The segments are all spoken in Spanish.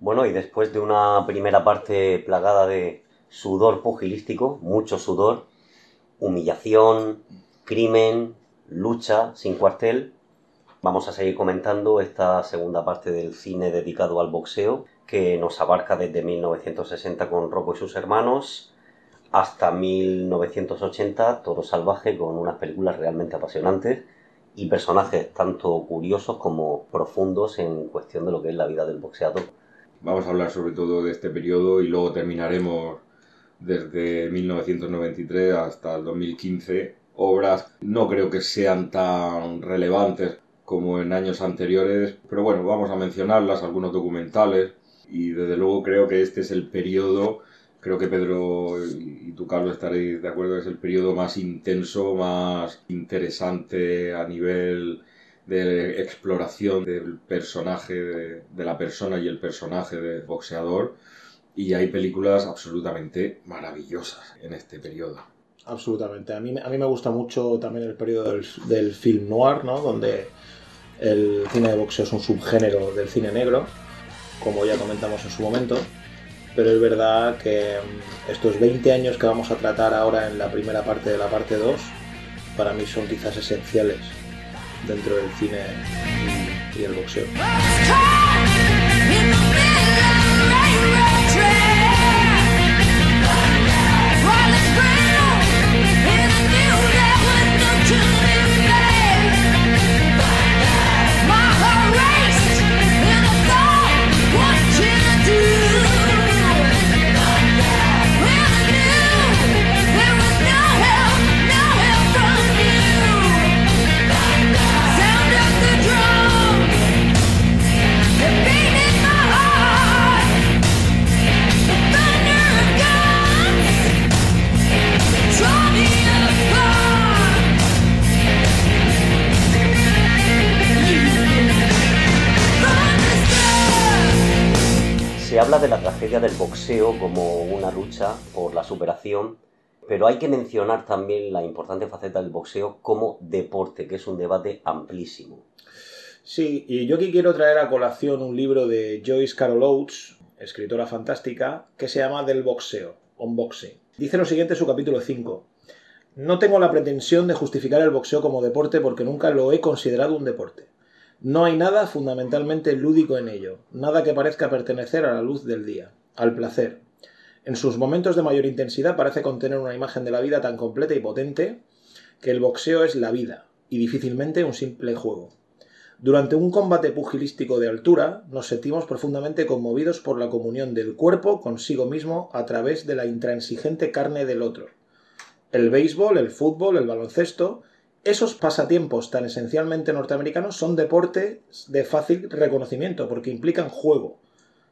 Bueno, y después de una primera parte plagada de sudor pugilístico, mucho sudor, humillación, crimen, lucha sin cuartel, vamos a seguir comentando esta segunda parte del cine dedicado al boxeo, que nos abarca desde 1960 con Rocco y sus hermanos hasta 1980 Toro Salvaje con unas películas realmente apasionantes y personajes tanto curiosos como profundos en cuestión de lo que es la vida del boxeador. Vamos a hablar sobre todo de este periodo y luego terminaremos desde 1993 hasta el 2015. Obras no creo que sean tan relevantes como en años anteriores, pero bueno, vamos a mencionarlas, algunos documentales, y desde luego creo que este es el periodo, creo que Pedro y tú Carlos estaréis de acuerdo, es el periodo más intenso, más interesante a nivel de exploración del personaje, de, de la persona y el personaje de boxeador y hay películas absolutamente maravillosas en este periodo. Absolutamente. A mí, a mí me gusta mucho también el periodo del, del film noir, ¿no? Donde el cine de boxeo es un subgénero del cine negro, como ya comentamos en su momento. Pero es verdad que mm, estos 20 años que vamos a tratar ahora en la primera parte de la parte 2, para mí son quizás esenciales dentro del cine y el boxeo. Habla de la tragedia del boxeo como una lucha por la superación, pero hay que mencionar también la importante faceta del boxeo como deporte, que es un debate amplísimo. Sí, y yo aquí quiero traer a colación un libro de Joyce Carol Oates, escritora fantástica, que se llama Del boxeo, Unboxing. Dice lo siguiente en su capítulo 5. No tengo la pretensión de justificar el boxeo como deporte porque nunca lo he considerado un deporte. No hay nada fundamentalmente lúdico en ello, nada que parezca pertenecer a la luz del día, al placer. En sus momentos de mayor intensidad parece contener una imagen de la vida tan completa y potente que el boxeo es la vida, y difícilmente un simple juego. Durante un combate pugilístico de altura, nos sentimos profundamente conmovidos por la comunión del cuerpo consigo mismo a través de la intransigente carne del otro. El béisbol, el fútbol, el baloncesto esos pasatiempos tan esencialmente norteamericanos son deportes de fácil reconocimiento porque implican juego.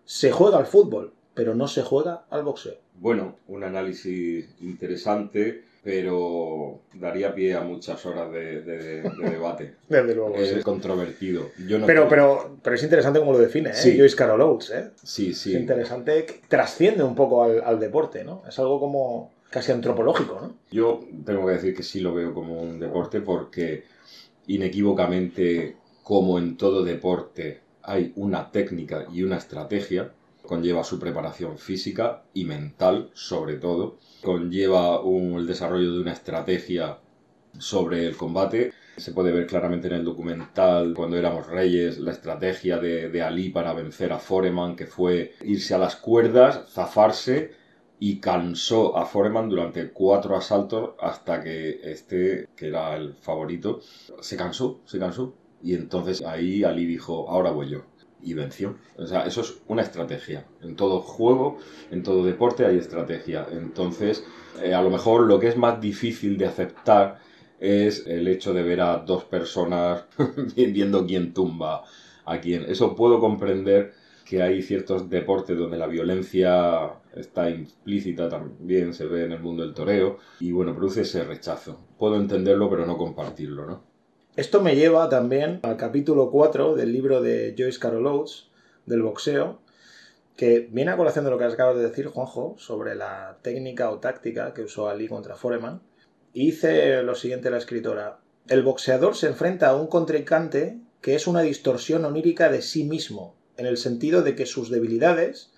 Se juega al fútbol, pero no se juega al boxeo. Bueno, un análisis interesante, pero daría pie a muchas horas de, de- de debate. Desde luego. es sí. controvertido. Yo no Pero, creo- pero, pero es interesante como lo define, ¿eh? Sí. Joyce Carol Oates, ¿eh? Sí, sí. Es interesante, que trasciende un poco al, al deporte, ¿no? Es algo como casi antropológico, ¿no? Yo tengo que decir que sí lo veo como un deporte porque inequívocamente, como en todo deporte, hay una técnica y una estrategia, conlleva su preparación física y mental sobre todo, conlleva un- el desarrollo de una estrategia sobre el combate. Se puede ver claramente en el documental Cuando éramos reyes, la estrategia de, de Ali para vencer a Foreman, que fue irse a las cuerdas, zafarse y cansó a Foreman durante cuatro asaltos hasta que este, que era el favorito, se cansó, se cansó. Y entonces ahí Ali dijo, ahora voy yo. Y venció. O sea, eso es una estrategia. En todo juego, en todo deporte hay estrategia. Entonces, eh, a lo mejor lo que es más difícil de aceptar es el hecho de ver a dos personas viendo quién tumba a quién. Eso puedo comprender que hay ciertos deportes donde la violencia está implícita también, se ve en el mundo del toreo, y bueno, produce ese rechazo. Puedo entenderlo, pero no compartirlo, ¿no? Esto me lleva también al capítulo 4 del libro de Joyce Carol Oates, del boxeo, que viene a colación de lo que acabas de decir, Juanjo, sobre la técnica o táctica que usó Ali contra Foreman. Y dice lo siguiente la escritora. El boxeador se enfrenta a un contrincante que es una distorsión onírica de sí mismo, en el sentido de que sus debilidades,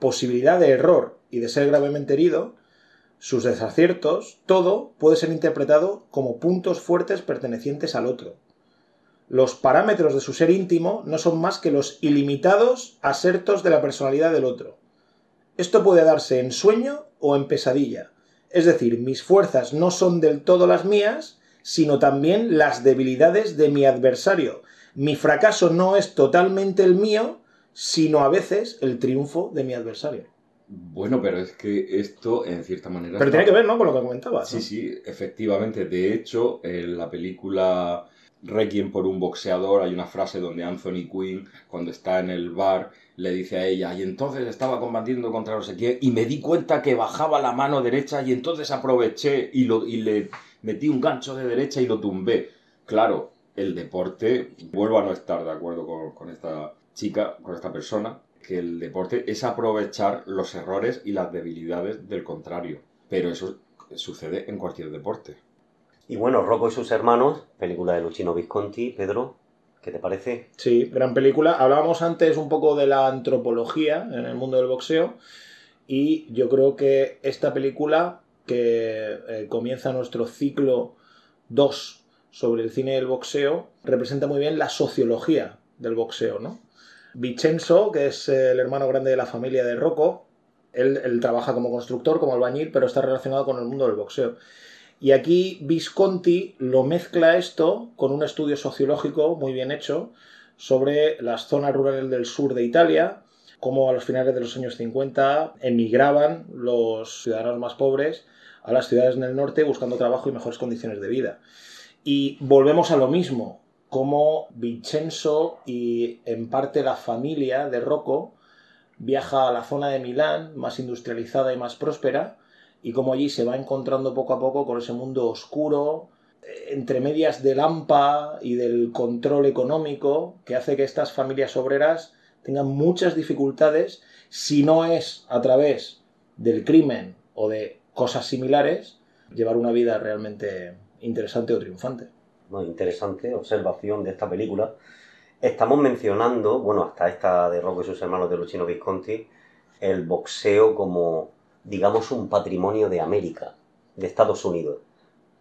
posibilidad de error y de ser gravemente herido, sus desaciertos, todo puede ser interpretado como puntos fuertes pertenecientes al otro. Los parámetros de su ser íntimo no son más que los ilimitados asertos de la personalidad del otro. Esto puede darse en sueño o en pesadilla. Es decir, mis fuerzas no son del todo las mías, sino también las debilidades de mi adversario. Mi fracaso no es totalmente el mío, sino a veces el triunfo de mi adversario. Bueno, pero es que esto, en cierta manera... Pero está- tiene que ver, ¿no? Con lo que comentabas. Sí, ¿no? sí, efectivamente. De hecho, en la película Requiem por un boxeador hay una frase donde Anthony Quinn, cuando está en el bar, le dice a ella, y entonces estaba combatiendo contra no sé quién, y me di cuenta que bajaba la mano derecha y entonces aproveché y, lo, y le metí un gancho de derecha y lo tumbé. Claro, el deporte, vuelvo a no estar de acuerdo con, con esta chica, con esta persona, que el deporte es aprovechar los errores y las debilidades del contrario. Pero eso sucede en cualquier deporte. Y bueno, Rocco y sus hermanos, película de Luchino Visconti, Pedro, ¿qué te parece? Sí, gran película. Hablábamos antes un poco de la antropología en el mundo del boxeo y yo creo que esta película que eh, comienza nuestro ciclo 2 sobre el cine del boxeo representa muy bien la sociología del boxeo, ¿no? Vincenzo, que es el hermano grande de la familia de Rocco, él, trabaja como constructor, como albañil, pero está relacionado con el mundo del boxeo. Y aquí Visconti lo mezcla esto con un estudio sociológico muy bien hecho sobre las zonas rurales del sur de Italia, cómo a los finales de los años 50 emigraban los ciudadanos más pobres a las ciudades en el norte buscando trabajo y mejores condiciones de vida. Y volvemos a lo mismo, como Vincenzo y en parte la familia de Rocco viaja a la zona de Milán, más industrializada y más próspera, y como allí se va encontrando poco a poco con ese mundo oscuro, entre medias del AMPA y del control económico, que hace que estas familias obreras tengan muchas dificultades, si no es a través del crimen o de cosas similares, llevar una vida realmente interesante o triunfante. Muy interesante observación de esta película. Estamos mencionando, bueno, hasta esta de Rocco y sus hermanos de Luchino Visconti, el boxeo como, digamos, un patrimonio de América, de Estados Unidos.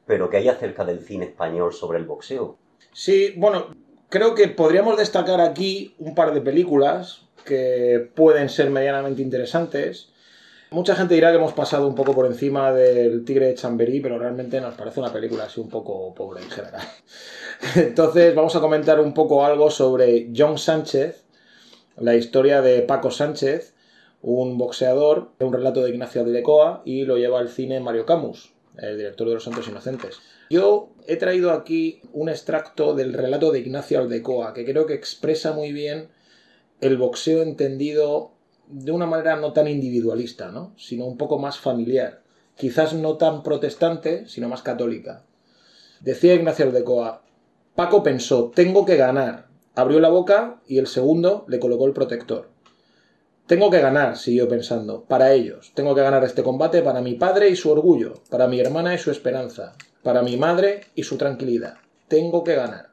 Pero ¿qué hay acerca del cine español sobre el boxeo? Sí, bueno, creo que podríamos destacar aquí un par de películas que pueden ser medianamente interesantes. Mucha gente dirá que hemos pasado un poco por encima del Tigre de Chamberí, pero realmente nos parece una película así un poco pobre en general. Entonces vamos a comentar un poco algo sobre John Sánchez, la historia de Paco Sánchez, un boxeador, un relato de Ignacio Aldecoa y lo lleva al cine Mario Camus, el director de Los Santos Inocentes. Yo he traído aquí un extracto del relato de Ignacio Aldecoa, que creo que expresa muy bien el boxeo entendido de una manera no tan individualista, ¿no? sino un poco más familiar. Quizás no tan protestante, sino más católica. Decía Ignacio Aldecoa, Paco pensó, tengo que ganar. Abrió la boca y el segundo le colocó el protector. Tengo que ganar, siguió pensando, para ellos. Tengo que ganar este combate para mi padre y su orgullo, para mi hermana y su esperanza, para mi madre y su tranquilidad. Tengo que ganar.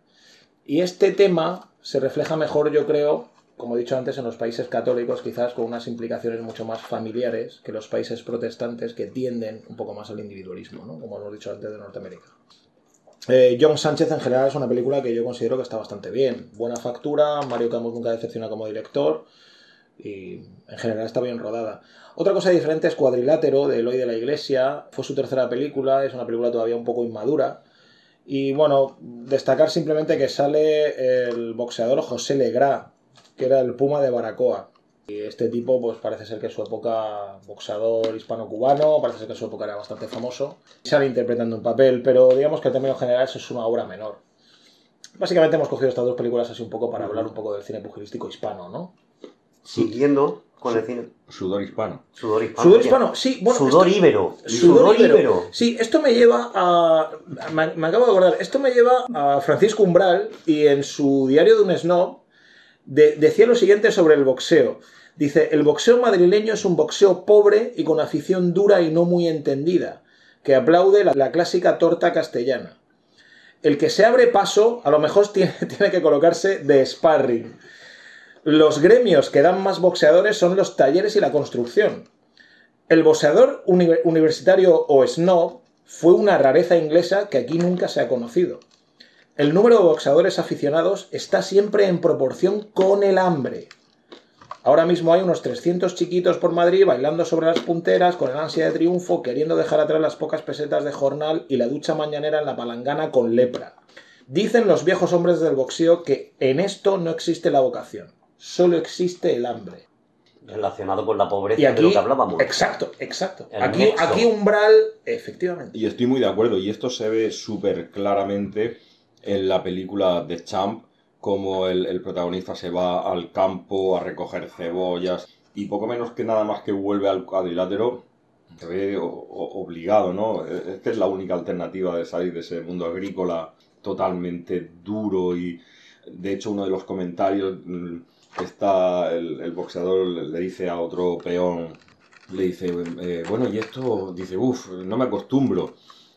Y este tema se refleja mejor, yo creo, como he dicho antes, en los países católicos, quizás con unas implicaciones mucho más familiares que los países protestantes que tienden un poco más al individualismo, ¿no? como hemos dicho antes de Norteamérica. Eh, John Sánchez en general es una película que yo considero que está bastante bien. Buena factura, Mario Camus nunca decepciona como director y en general está bien rodada. Otra cosa diferente es Cuadrilátero de Eloy de la Iglesia. Fue su tercera película, es una película todavía un poco inmadura. Y bueno, destacar simplemente que sale el boxeador José Legrá, que era el Puma de Baracoa. Y este tipo, pues parece ser que en su época boxeador hispano-cubano, parece ser que en su época era bastante famoso. Sale interpretando un papel, pero digamos que en términos generales es una obra menor. Básicamente hemos cogido estas dos películas así un poco para hablar un poco del cine pugilístico hispano, ¿no? Siguiendo con el cine. Sudor hispano. Sudor hispano. Sudor hispano, sí, bueno. Sudor esto- íbero. Sudor Sudor íbero. íbero. Sí, esto me lleva a. Me, me acabo de acordar. Esto me lleva a Francisco Umbral y en su diario de un snob de- decía lo siguiente sobre el boxeo. Dice: El boxeo madrileño es un boxeo pobre y con afición dura y no muy entendida, que aplaude la, la clásica torta castellana. El que se abre paso, a lo mejor tiene, tiene que colocarse de sparring. Los gremios que dan más boxeadores son los talleres y la construcción. El boxeador uni- universitario o snob fue una rareza inglesa que aquí nunca se ha conocido. El número de boxeadores aficionados está siempre en proporción con el hambre. Ahora mismo hay unos 300 chiquitos por Madrid bailando sobre las punteras con el ansia de triunfo, queriendo dejar atrás las pocas pesetas de jornal y la ducha mañanera en la palangana con lepra. Dicen los viejos hombres del boxeo que en esto no existe la vocación, solo existe el hambre. Relacionado con la pobreza Y de aquí, lo que hablábamos. exacto, exacto. El Aquí, nexo. aquí umbral, efectivamente. Y estoy muy de acuerdo, y esto se ve súper claramente en la película The Champ, como el, el protagonista se va al campo a recoger cebollas y poco menos que nada más que vuelve al cuadrilátero, se ve obligado, ¿no? Es es la única alternativa de salir de ese mundo agrícola totalmente duro y de hecho uno de los comentarios mm, está el, el boxeador le dice a otro peón le dice, eh, bueno, y esto, dice, uff, no me acostumbro.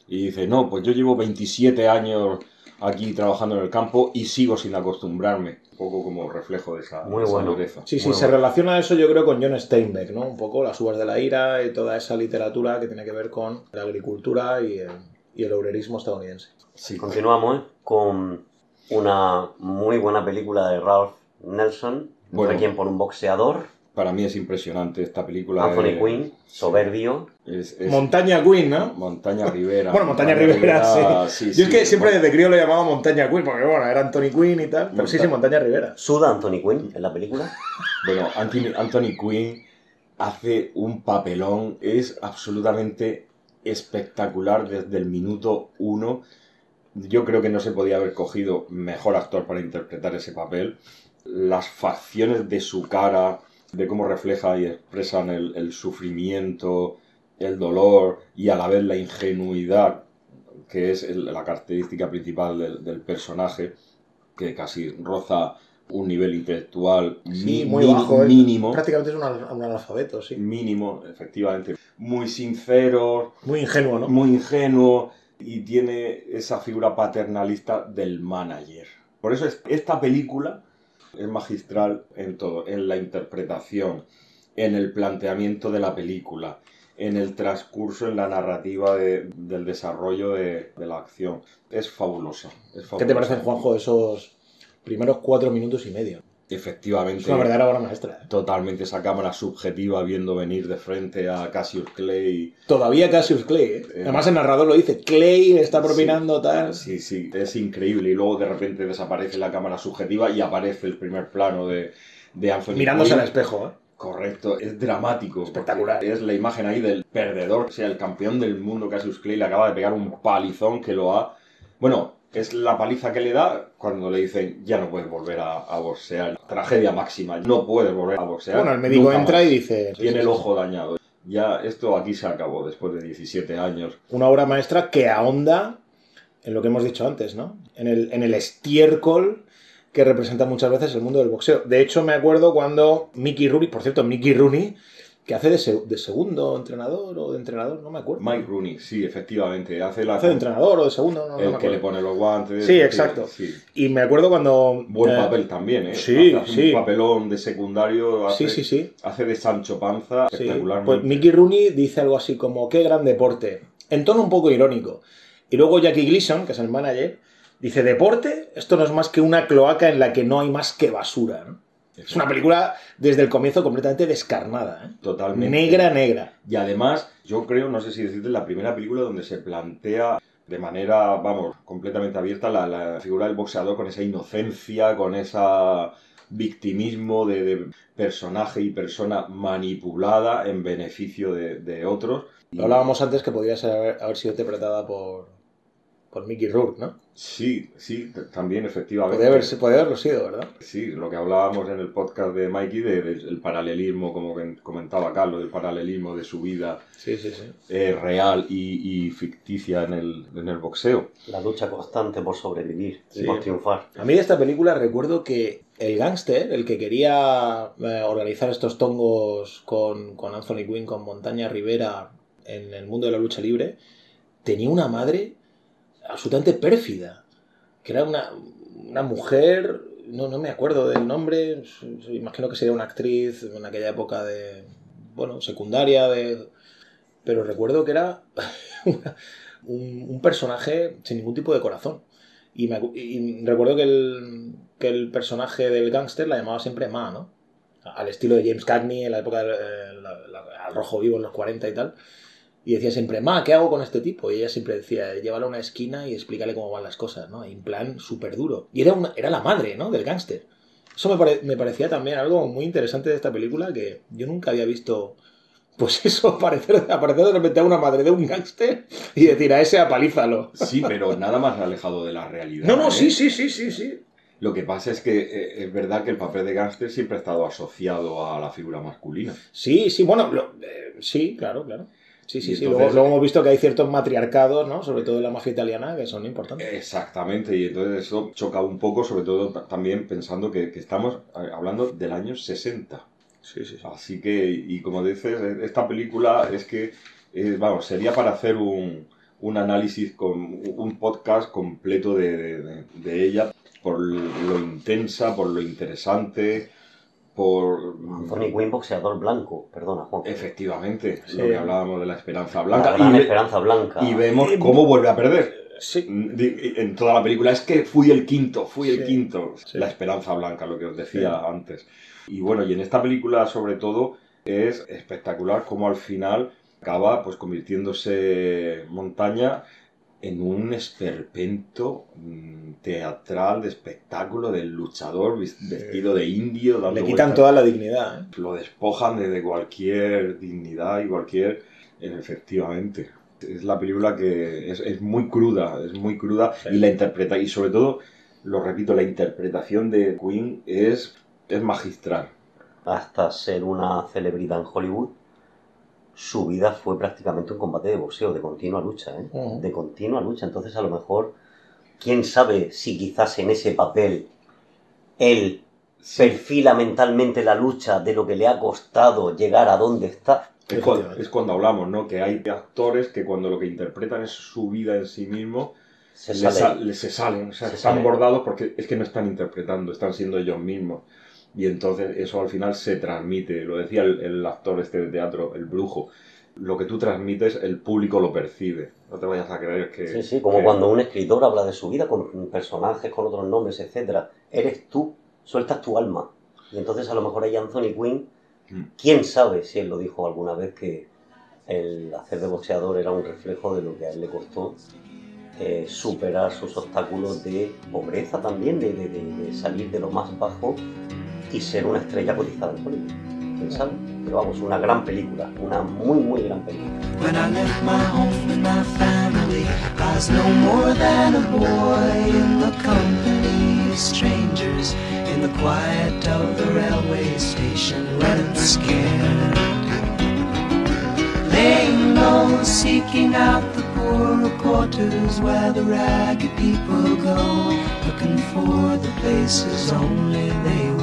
Y dice, no, pues yo llevo 27 años aquí trabajando en el campo y sigo sin acostumbrarme. Un poco como reflejo de esa, Muy de esa bueno. dureza. Sí, sí, se relaciona eso yo creo con John Steinbeck, ¿no? Un poco las uvas de la ira y toda esa literatura que tiene que ver con la agricultura y el, y el obrerismo estadounidense. Sí. Continuamos ¿eh? con una muy buena película de Ralph Nelson, Bueno. Requiem por un boxeador, Para mí es impresionante esta película. Anthony Quinn, soberbio. Es, es Montaña Queen, ¿no? Montaña Rivera. Bueno, Montaña Rivera, sí. Yo es sí, que siempre bueno, desde crío lo llamaba Montaña Queen, porque bueno, era Anthony Quinn y tal. Pero sí, sí, Montaña Rivera. Suda Anthony Quinn en la película. Bueno, Anthony, Anthony Quinn hace un papelón, es absolutamente espectacular desde el minuto uno. Yo creo que no se podía haber cogido mejor actor para interpretar ese papel. Las facciones de su cara, de cómo refleja y expresan el, el sufrimiento, el dolor y a la vez la ingenuidad, que es el- la característica principal del, del personaje, que casi roza un nivel intelectual Sí, muy bajo. ¿eh? mínimo, Prácticamente es un, un analfabeto, sí. mínimo, efectivamente, muy sincero, Muy ingenuo, ¿no? muy ingenuo y tiene esa figura paternalista del manager. Por eso es- esta película es magistral en todo, en la interpretación, en el planteamiento de la película, en el transcurso, en la narrativa de- del desarrollo de, de la acción. Es fabulosa. es ¿Qué te parecen, Juanjo, esos primeros cuatro minutos y medio? Efectivamente. Es una verdadera obra maestra. ¿eh? Totalmente esa cámara subjetiva viendo venir de frente a Cassius Clay. Todavía Cassius Clay, ¿eh? Eh. Además el narrador lo dice, Clay está propinando tal. Sí, sí, es increíble. Y luego de repente desaparece la cámara subjetiva y aparece el primer plano de, de Anthony Mirándose Quinn. al espejo, ¿eh? Correcto, es dramático. Espectacular. Es la imagen ahí del perdedor, o sea, el campeón del mundo, Cassius Clay, le acaba de pegar un palizón que lo ha. Bueno, es la paliza que le da cuando le dicen ya no puedes volver a, a boxear. Tragedia máxima, no puedes volver a boxear. Bueno, el médico entra más. y dice... Tiene el ojo dañado. Ya esto aquí se acabó después de 17 años. Una obra maestra que ahonda en lo que hemos dicho antes, ¿no? En el, en el estiércol que representa muchas veces el mundo del boxeo. De hecho, me acuerdo cuando Mickey Rooney, por cierto, Mickey Rooney, que hace de, se- de segundo entrenador o de entrenador, no me acuerdo. Mike Rooney, sí, efectivamente, hace la Hace de entrenador o de segundo, no, no me el que le pone los guantes. Sí, el exacto. sí. Y me acuerdo cuando... Buen eh, papel también, ¿eh? sí, hace sí. un papelón de secundario. Hace, Sí, sí, sí. Hace de Sancho Panza espectacularmente. pues Mickey Rooney dice algo así como, qué gran deporte, en tono un poco irónico. Y luego Jackie Gleason, que es el manager, dice, deporte, esto no es más que una cloaca en la que no hay más que basura. ¿no? Es una película desde el comienzo completamente descarnada. ¿eh? Totalmente. Negra, negra. Y además, yo creo, no sé si decirte, la primera película donde se plantea de manera, vamos, completamente abierta la, la figura del boxeador con esa inocencia, con esa victimismo de, de personaje y persona manipulada en beneficio de, de otros. Lo hablábamos antes que podría ser, haber, haber sido interpretada por, por Mickey Rourke, ¿no? Sí, sí, también efectivamente. Podría, haber, podría haberlo sido, ¿verdad? Sí, lo que hablábamos en el podcast de Mikey, de- de- del paralelismo, como comentaba Carlos, del paralelismo de su vida Sí, sí, sí. eh, real y, y ficticia en el, en el boxeo. La lucha constante por sobrevivir Sí. y por triunfar. A mí de esta película recuerdo que el gángster, el que quería eh, organizar estos tongos con, con Anthony Quinn, con Montaña Rivera en el mundo de la lucha libre, tenía una madre absolutamente pérfida, que era una, una mujer no, no me acuerdo del nombre, imagino que sería una actriz en aquella época de, bueno, secundaria, de, pero recuerdo que era un, personaje sin ningún tipo de corazón. Y, me recuerdo que el, que el personaje del gángster la llamaba siempre Ma, ¿no? Al estilo de James Cagney en la época del eh, la- al rojo vivo en los 40 y tal. Y decía siempre, Ma, ¿qué hago con este tipo? Y ella siempre decía, llévalo a una esquina y explícale cómo van las cosas, ¿no? En plan súper duro. Y era, una, era la madre, ¿no? Del gángster. Eso me, pare- me parecía también algo muy interesante de esta película que yo nunca había visto. Pues eso, aparecer, aparecer de repente a una madre de un gángster y decir a ese apalízalo. Sí, pero nada más alejado de la realidad. No, no, ¿eh? sí, sí, sí, sí, sí. Lo que pasa es que eh, es verdad que el papel de gángster siempre ha estado asociado a la figura masculina. Sí, sí, bueno, lo- eh, sí, claro, claro. Sí, sí, Y sí. entonces- Luego, luego hemos visto que hay ciertos matriarcados, ¿no? Sobre todo en la mafia italiana, que son importantes. Exactamente, y entonces eso choca un poco, sobre todo ta- también pensando que, que estamos eh, hablando del año 60. Sí, sí, sí. Así que, y como dices, eh, esta película es que, eh, vamos, sería para hacer un, un análisis, con un podcast completo de- de ella, por lo intensa, por lo interesante, por... Anthony Quinn, boxeador blanco, perdona, Juan. Efectivamente, Sí. lo que hablábamos de la esperanza La blanca. gran Y, ve- esperanza blanca. y vemos cómo vuelve a perder. Sí, Di- En toda la película es que fui el quinto, fui el Sí. quinto. Sí. La esperanza blanca, lo que os decía Sí. antes. Y bueno, y en esta película sobre todo es espectacular cómo al final acaba pues convirtiéndose Montaña en un esperpento mm, teatral de espectáculo del luchador vestido de indio. dando le quitan vueltas. toda la dignidad, ¿eh? Lo despojan de, de cualquier dignidad y cualquier... Efectivamente. Es la película que es, es muy cruda, es muy cruda Sí. y la interpreta, y sobre todo, lo repito, la interpretación de Queen es, es magistral. Hasta ser una celebridad en Hollywood, su vida fue prácticamente un combate de boxeo, de continua lucha, ¿eh? De continua lucha. Entonces, a lo mejor, quién sabe si quizás en ese papel él perfila mentalmente la lucha de lo que le ha costado llegar a donde está. Es, cuando, Efectivamente. es cuando hablamos, ¿no? Que hay actores que cuando lo que interpretan es su vida en sí mismo, Se sale. se salen, o sea, Se están salen. bordados porque es que no están interpretando, están siendo ellos mismos. Y entonces eso al final se transmite, lo decía el, el actor este de teatro, el brujo, lo que tú transmites, el público lo percibe. No te vayas a creer que... Sí, sí, como que- cuando un escritor habla de su vida con personajes, con otros nombres, etcétera. Eres tú, sueltas tu alma. Y entonces a lo mejor hay Anthony Quinn, Mm. quién sabe si él lo dijo alguna vez que el hacer de boxeador era un reflejo de lo que a él le costó eh, superar sus obstáculos de pobreza también, de- de salir de lo más bajo y ser una estrella cotizada en Hollywood. ¿Quién sabe? Pero vamos, una gran película, una muy, muy gran película. Seeking out the poorer quarters where the ragged people go, looking for the places only they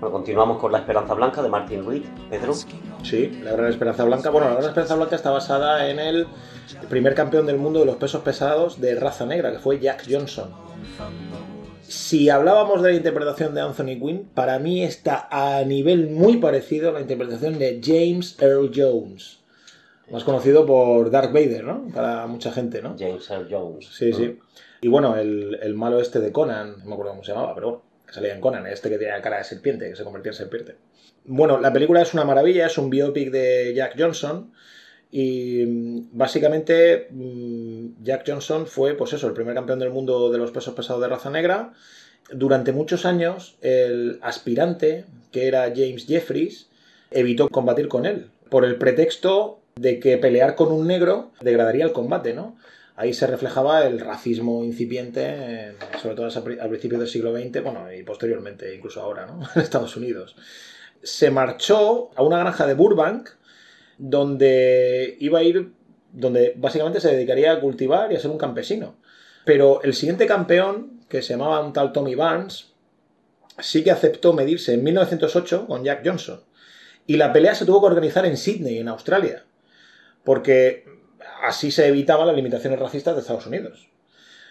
bueno, continuamos con La Esperanza Blanca de Martin Reed. Pedro, Sí, la Gran Esperanza Blanca. Bueno, la Gran Esperanza Blanca está basada en el primer campeón del mundo de los pesos pesados de raza negra, que fue Jack Johnson. Si hablábamos de la interpretación de Anthony Quinn, para mí está a nivel muy parecido a la interpretación de James Earl Jones, más conocido por Darth Vader, ¿no? Para mucha gente, ¿no? James Earl Jones. Sí, sí. Y bueno, el, el malo este de Conan, no me acuerdo cómo se llamaba, pero bueno, que salía en Conan, este que tenía cara de serpiente, que se convertía en serpiente. Bueno, la película es una maravilla, es un biopic de Jack Johnson. Y mm, básicamente mm, Jack Johnson fue, pues eso, el primer campeón del mundo de los pesos pesados de raza negra. Durante muchos años, el aspirante, que era James Jeffries, evitó combatir con él, por el pretexto de que pelear con un negro degradaría el combate, ¿no? Ahí se reflejaba el racismo incipiente, sobre todo al principio del siglo XX, bueno, y posteriormente, incluso ahora, ¿no? En Estados Unidos. Se marchó a una granja de Burbank, donde iba a ir, donde básicamente se dedicaría a cultivar y a ser un campesino. Pero el siguiente campeón, que se llamaba un tal Tommy Barnes, sí que aceptó medirse en 1908 con Jack Johnson. Y la pelea se tuvo que organizar en Sydney, en Australia, porque así se evitaban las limitaciones racistas de Estados Unidos.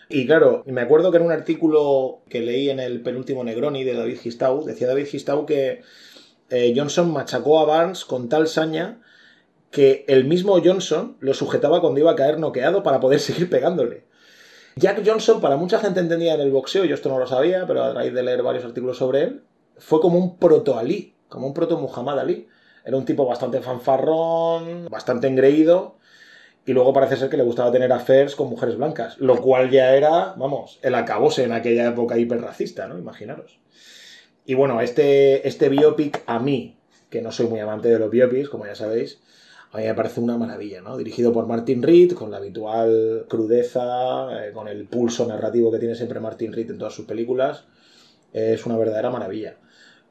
Y claro, me acuerdo que en un artículo que leí en el penúltimo Negroni de David Gistau, decía David Gistau que eh, Johnson machacó a Barnes con tal saña que el mismo Johnson lo sujetaba cuando iba a caer noqueado para poder seguir pegándole. Jack Johnson, para mucha gente entendía en el boxeo, yo esto no lo sabía, pero a raíz de leer varios artículos sobre él, fue como un proto-Ali, como un proto-Muhammad Ali. Era un tipo bastante fanfarrón, bastante engreído, y luego parece ser que le gustaba tener affairs con mujeres blancas, lo cual ya era, vamos, el acabose en aquella época hiperracista, ¿no? Imaginaros. Y bueno, este, este biopic a mí, que no soy muy amante de los biopics, como ya sabéis, a mí me parece una maravilla, ¿no? Dirigido por Martin Reed, con la habitual crudeza, eh, con el pulso narrativo que tiene siempre Martin Reed en todas sus películas. Es una verdadera maravilla.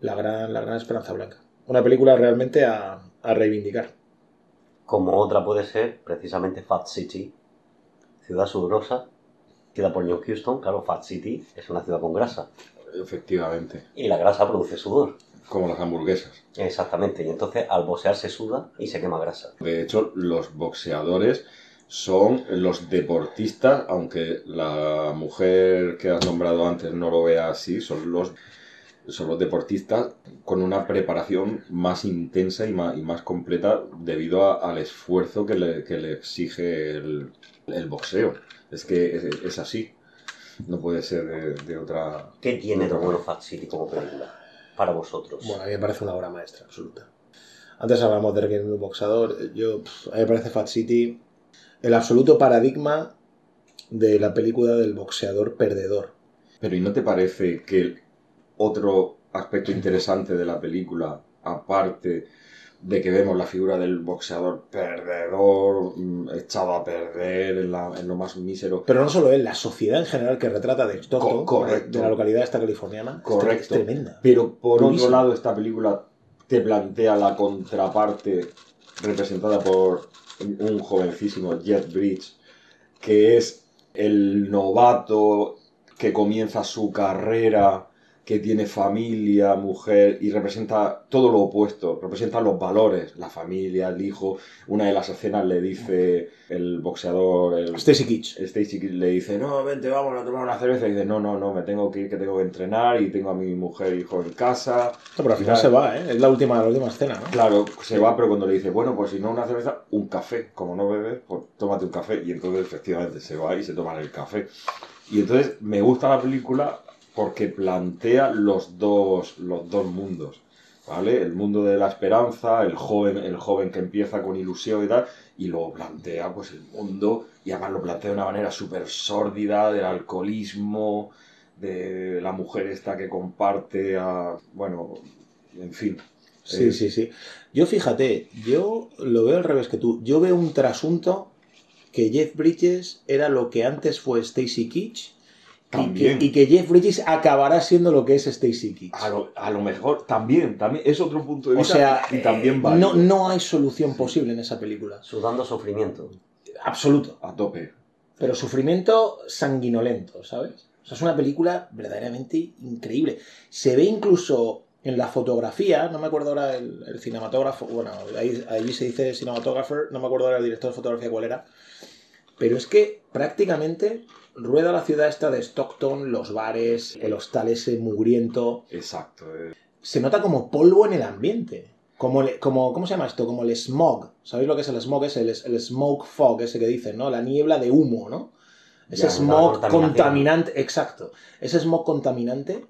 La gran, la gran Esperanza Blanca. Una película realmente a, a reivindicar. Como otra puede ser precisamente Fat City, ciudad sudorosa, ciudad por New Houston. Claro, Fat City es una ciudad con grasa. Efectivamente. Y la grasa produce sudor. Como las hamburguesas. Exactamente. Y entonces al boxear se suda y se quema grasa. De hecho, los boxeadores son los deportistas, aunque la mujer que has nombrado antes no lo vea así, son los, son los deportistas con una preparación más intensa y más, y más completa debido a- al esfuerzo que le, que le exige el, el boxeo. Es que es, es así. No puede ser de, de otra... ¿Qué tiene de bueno Fat City como película? Para vosotros. Bueno, a mí me parece una obra maestra absoluta. Antes hablamos de Requiem de un boxador. Yo, pf, a mí me parece Fat City el absoluto paradigma de la película del boxeador perdedor. Pero ¿y no te parece que otro aspecto interesante de la película, aparte de que vemos la figura del boxeador perdedor, mm, echado a perder en, la- en lo más mísero, Pero no solo él, la sociedad en general que retrata de Co- correcto. de la localidad esta californiana, es tre- Correcto. es tremenda. pero por Durísimo. otro lado esta película te plantea la contraparte representada por un jovencísimo Jet Bridge, que es el novato que comienza su carrera, que tiene familia, mujer, y representa todo lo opuesto, representa los valores, la familia, el hijo. Una de las escenas le dice el boxeador, el, Stacy Kitsch. Stacy Kidd le dice, no, vente, vamos a tomar una cerveza. Y dice, no, no, no, me tengo que ir, que tengo que entrenar y tengo a mi mujer e hijo en casa. No, pero al final se va, ¿eh? Es la última, la última escena, ¿no? Claro, se va, pero cuando le dice, bueno, pues si no una cerveza, un café. Como no bebes, pues tómate un café. Y entonces efectivamente se va y se toma el café. Y entonces me gusta la película porque plantea los dos, los dos mundos. ¿Vale? El mundo de la esperanza, el joven, el joven que empieza con ilusión y tal, y luego plantea pues el mundo, y además lo plantea de una manera súper sórdida, del alcoholismo, de la mujer esta que comparte a, bueno, en fin. Sí, Eh, sí, sí. Yo fíjate, yo lo veo al revés que tú. Yo veo un trasunto que Jeff Bridges era lo que antes fue Stacy Kitsch y que, También. y que Jeff Bridges acabará siendo lo que es Stacy Kitsch. A lo, a lo mejor también, también es otro punto de O vista sea, y también eh, va no, no hay solución posible en esa película. Sudando sufrimiento. Absoluto. a tope. Pero sufrimiento sanguinolento, ¿sabes? O sea, es una película verdaderamente increíble. Se ve incluso en la fotografía, no me acuerdo ahora el, el cinematógrafo, bueno, ahí, ahí se dice cinematographer, no me acuerdo ahora el director de fotografía cuál era, pero es que prácticamente rueda la ciudad esta de Stockton, los bares, el hostal ese mugriento, Exacto. eh. se nota como polvo en el ambiente. Como, el- como, ¿Cómo se llama esto? Como el smog. ¿Sabéis lo que es el smog? Es el, el smoke fog, ese que dicen, ¿no? La niebla de humo, ¿no? Ese Ya, smog contaminante, exacto. Ese smog contaminante,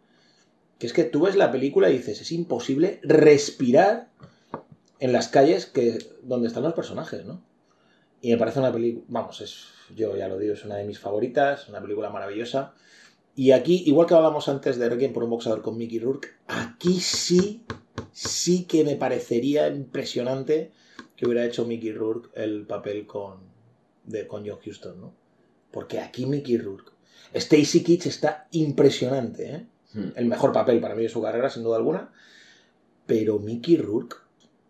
que es que tú ves la película y dices, es imposible respirar en las calles que, donde están los personajes, ¿no? Y me parece una película, vamos, es, yo ya lo digo, es una de mis favoritas, una película maravillosa. Y aquí, igual que hablamos antes de Requiem por un boxeador con Mickey Rourke, aquí sí, sí que me parecería impresionante que hubiera hecho Mickey Rourke el papel con, de, con John Huston, ¿no? Porque aquí Mickey Rourke. Stacy Kitsch está impresionante, ¿eh? Hmm. El mejor papel para mí de su carrera, sin duda alguna. Pero Mickey Rourke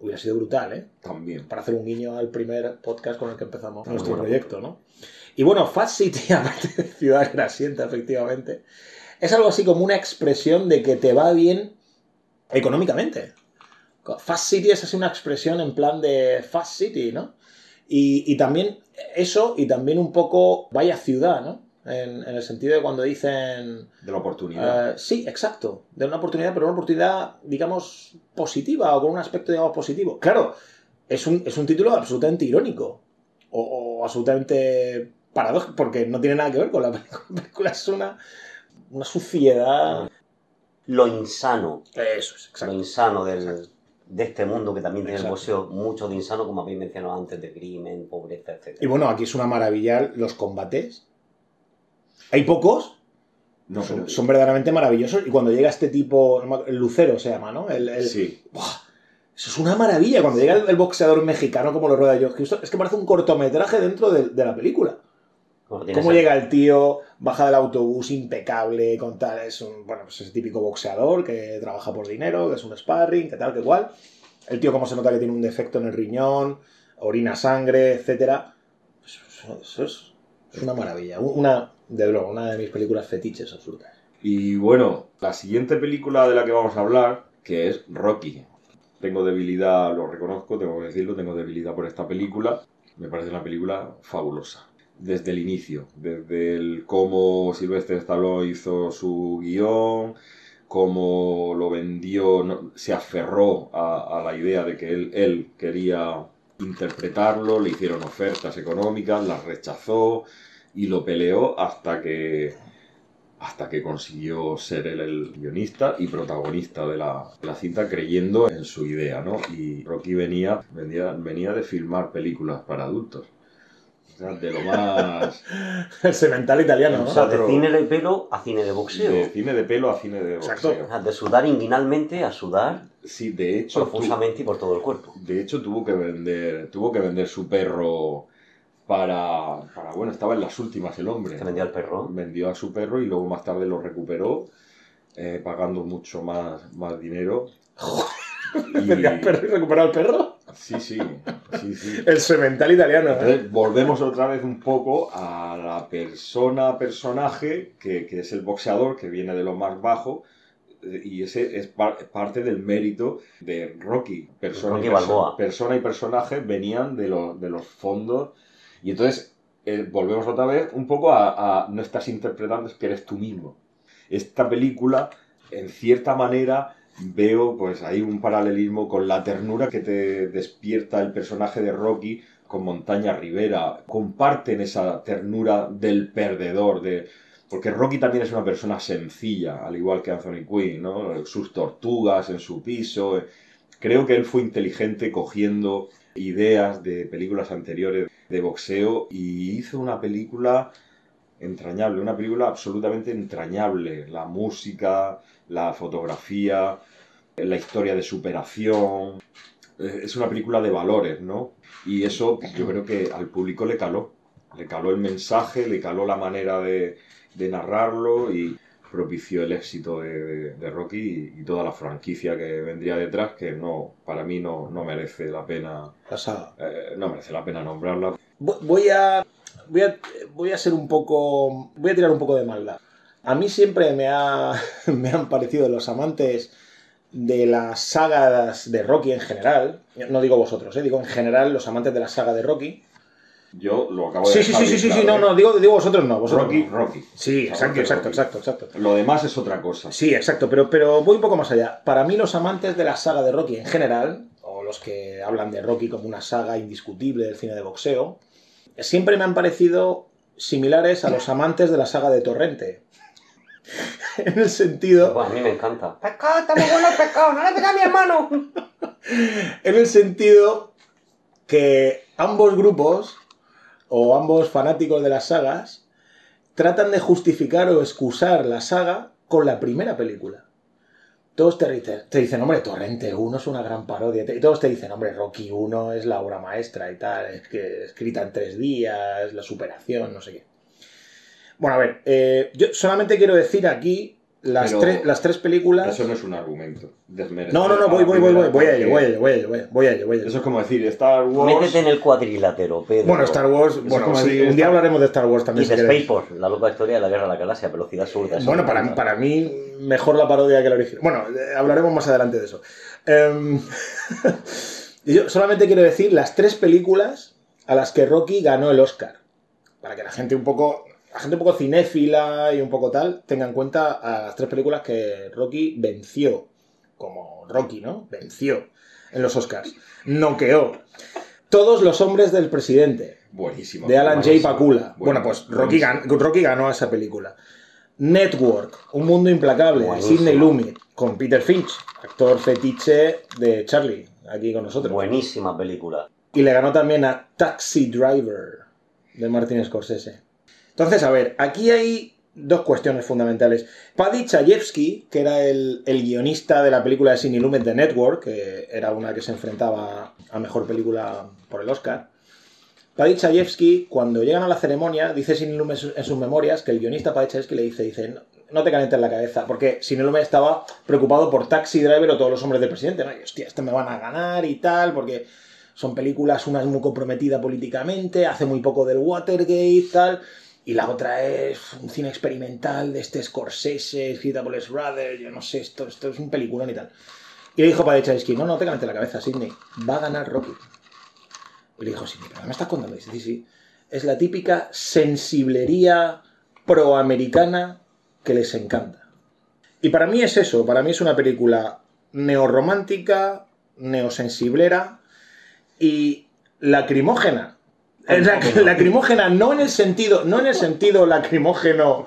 hubiera sido brutal, ¿eh? También. para hacer un guiño al primer podcast con el que empezamos nuestro proyecto, ¿no? Y bueno, Fast City, aparte de Ciudad Grasienta, efectivamente, es algo así como una expresión de que te va bien económicamente. Fast City es así una expresión en plan de Fast City, ¿no? Y, y también eso, y también un poco vaya ciudad, ¿no? En, en el sentido de cuando dicen... De la oportunidad. Eh, sí, exacto. De una oportunidad, pero una oportunidad, digamos, positiva o con un aspecto, digamos, positivo. Claro, es un, es un título absolutamente irónico. O, o absolutamente paradójico, porque no tiene nada que ver con la película. La película es una, una suciedad. Lo insano, Eso es, lo exacto. insano del, Exacto. de este mundo que también tiene el boxeo, mucho de insano, como habéis mencionado antes, de crimen, pobreza, etc. Y bueno, aquí es una maravilla los combates. Hay pocos, no, son, pero- son verdaderamente maravillosos. Y cuando llega este tipo, el Lucero se llama, ¿no? El, el- Sí. ¡Buah! Eso es una maravilla. Cuando llega el, el boxeador mexicano, como lo rueda George Houston, es que parece un cortometraje dentro de, de la película. Cómo llega el tío, baja del autobús impecable, con tal, es un, bueno, pues ese típico boxeador que trabaja por dinero, que es un sparring, que tal, que cual. El tío, como se nota que tiene un defecto en el riñón, orina sangre, etcétera. Eso, eso- eso es, es una maravilla. Una, de luego, una de mis películas fetiches absolutas. Y bueno, la siguiente película de la que vamos a hablar, que es Rocky. Tengo debilidad, lo reconozco, tengo que decirlo, tengo debilidad por esta película. Me parece una película fabulosa. Desde el inicio, desde el cómo Sylvester Stallone hizo su guion, cómo lo vendió, se aferró a, a la idea de que él, él quería interpretarlo, le hicieron ofertas económicas, las rechazó y lo peleó hasta que hasta que consiguió ser él el guionista y protagonista de la, de la cinta creyendo en su idea, ¿no? Y Rocky venía, venía, venía de filmar películas para adultos. O sea, de lo más... El semental italiano, O ¿no? sea, de cine de pelo a cine de boxeo. De cine de pelo a cine de Exacto. boxeo. O sea, de sudar inguinalmente a sudar Sí, de hecho, tu- profusamente y por todo el cuerpo. de hecho tuvo que vender, tuvo que vender su perro para, para, bueno, estaba en las últimas el hombre. Se vendía al perro. vendió a su perro y luego más tarde lo recuperó eh, pagando mucho más, más dinero. Y- Vendía al perro y recuperó al perro. Sí, sí, sí, sí. El semental italiano. Entonces volvemos otra vez un poco a la persona, personaje, que, que es el boxeador, que viene de lo más bajo, y ese es par- parte del mérito de Rocky. Persona, Rocky y, perso- Balboa. persona y personaje venían de, de los fondos, y entonces eh, volvemos otra vez un poco a, a no estás interpretando, es que eres tú mismo. Esta película, en cierta manera, veo pues ahí un paralelismo con la ternura que te despierta el personaje de Rocky con Montaña Rivera. Comparten esa ternura del perdedor, de... porque Rocky también es una persona sencilla, al igual que Anthony Quinn, ¿no? Sus tortugas en su piso. Creo que él fue inteligente cogiendo ideas de películas anteriores de boxeo y hizo una película entrañable, una película absolutamente entrañable. La música, la fotografía, la historia de superación. Eh, Es una película de valores, ¿no? Y eso yo creo que al público le caló. Le caló el mensaje, le caló la manera de, de narrarlo y propició el éxito de, de- de Rocky y, y toda la franquicia que vendría detrás, que no, para mí no, no merece la pena, eh, no merece la pena nombrarla. Vo- Voy a, voy a. Voy a ser un poco. Voy a tirar un poco de maldad. A mí siempre me, ha, me han parecido los amantes de las sagas de Rocky en general. No digo vosotros, ¿eh? digo en general los amantes de la saga de Rocky. Yo lo acabo de Sí, sí, sí, sí, bien sí, sí, claro, no, ¿eh? no, digo, digo vosotros no, vosotros Rocky, no. Rocky. Sí, exacto, Rocky, exacto, exacto, exacto. Lo demás es otra cosa. Sí, exacto, pero, pero voy un poco más allá. Para mí los amantes de la saga de Rocky en general, o los que hablan de Rocky como una saga indiscutible del cine de boxeo, siempre me han parecido similares a los amantes de la saga de Torrente. en el sentido... Bueno, a mí me encanta. Pescado, está muy bueno el pescado, no le pegas a mi hermano. En el sentido que ambos grupos, o ambos fanáticos de las sagas, tratan de justificar o excusar la saga con la primera película. Todos te, dicen- hombre, Torrente 1 es una gran parodia. Y todos te dicen, hombre, Rocky 1 es la obra maestra y tal, es que escrita en tres días, la superación, no sé qué. Bueno, a ver, eh, yo solamente quiero decir aquí las, Pero tres, las tres películas... Eso no es un argumento. No, no, no, voy, voy, voy, voy, voy a ello, voy a ello, voy a ello, voy a ello, voy a ello. Eso es como decir, Star Wars... Métete en el cuadrilátero, Pedro. Bueno, Star Wars, bueno, como sí, decir, un día hablaremos de Star Wars también. Y si de queréis. Spaceport, la loca historia de la guerra de la galaxia, velocidad absurda. eso Bueno, para, encanta. para mí, mejor la parodia que la original. Bueno, eh, hablaremos más adelante de eso. Em, y yo solamente quiero decir las tres películas a las que Rocky ganó el Oscar. Para que la gente un poco. La gente un poco cinéfila y un poco tal tenga en cuenta a las tres películas que Rocky venció. Como Rocky, ¿no? Venció en los Oscars. Noqueó. Todos los hombres del presidente Buenísimo. de Alan J. Pakula. bueno, Bueno, pues Rocky, buenísimo. gan- Rocky ganó esa película. Network, Un Mundo Implacable, de. Sidney Lumet, con Peter Finch, actor fetiche de Charlie, aquí con nosotros. Buenísima película. Y le ganó también a Taxi Driver, de Martin Scorsese. Entonces, a ver, aquí hay dos cuestiones fundamentales. Paddy Chayefsky, que era el, guionista de la película de Sidney Lumet de Network, que era una que se enfrentaba a mejor película por el Oscar, Paddy Chayefsky, cuando llegan a la ceremonia, dice Sidney Lumet en sus- memorias que el guionista Paddy Chayefsky le dice, dice, no, te calientes la cabeza, porque Sidney Lumet estaba preocupado por Taxi Driver o todos los hombres del presidente, ¿no? Y hostia, este me van a ganar y tal, porque son películas, una muy comprometida políticamente, hace muy poco del Watergate, tal, y la otra es un cine experimental de este Scorsese, escrita por Les Brothers, yo no sé, esto, esto es un peliculón y tal. Y le dijo Paddy Chayefsky, no, no te calientes la cabeza, Sidney, va a ganar Rocky. Y le dijo, Sidney, ¿pero me estás contando? Y dice, sí, sí, es la típica sensiblería proamericana que les encanta. Y para mí es eso, para mí es una película neorromántica, neosensiblera y lacrimógena. Es lac- lacrimógena no en el sentido, no en el sentido lacrimógeno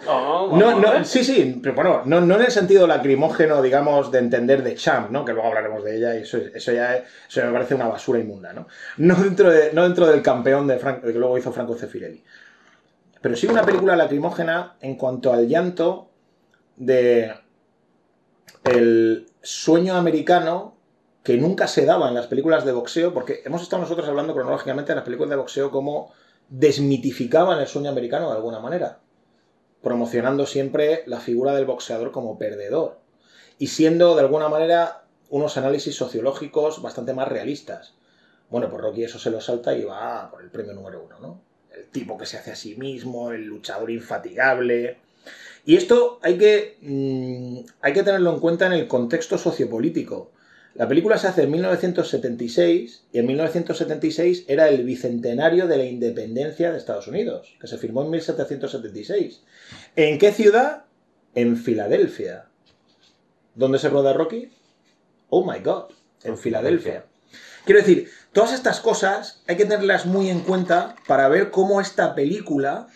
no, no, sí, sí, pero bueno, no, no en el sentido lacrimógeno, digamos, de entender de Champ, ¿no? Que luego hablaremos de ella y eso, eso ya es- eso me parece una basura inmunda, ¿no? No dentro, de, no dentro del campeón de que luego hizo Franco Cefirelli. Pero sí una película lacrimógena en cuanto al llanto de el sueño americano que nunca se daba en las películas de boxeo, porque hemos estado nosotros hablando cronológicamente de las películas de boxeo como desmitificaban el sueño americano de alguna manera promocionando siempre la figura del boxeador como perdedor y siendo de alguna manera unos análisis sociológicos bastante más realistas. Bueno, pues Rocky eso se lo salta y va por el premio número uno, ¿no? El tipo que se hace a sí mismo, el luchador infatigable. Y esto hay que, mm, hay que tenerlo en cuenta en el contexto sociopolítico. La película se hace en 1976 y en 1976 era el bicentenario de la independencia de Estados Unidos, que se firmó en 1776. ¿En qué ciudad? En Filadelfia. ¿Dónde se roda Rocky? Oh my god, en Filadelfia. Quiero decir, todas estas cosas hay que tenerlas muy en cuenta para ver cómo esta película,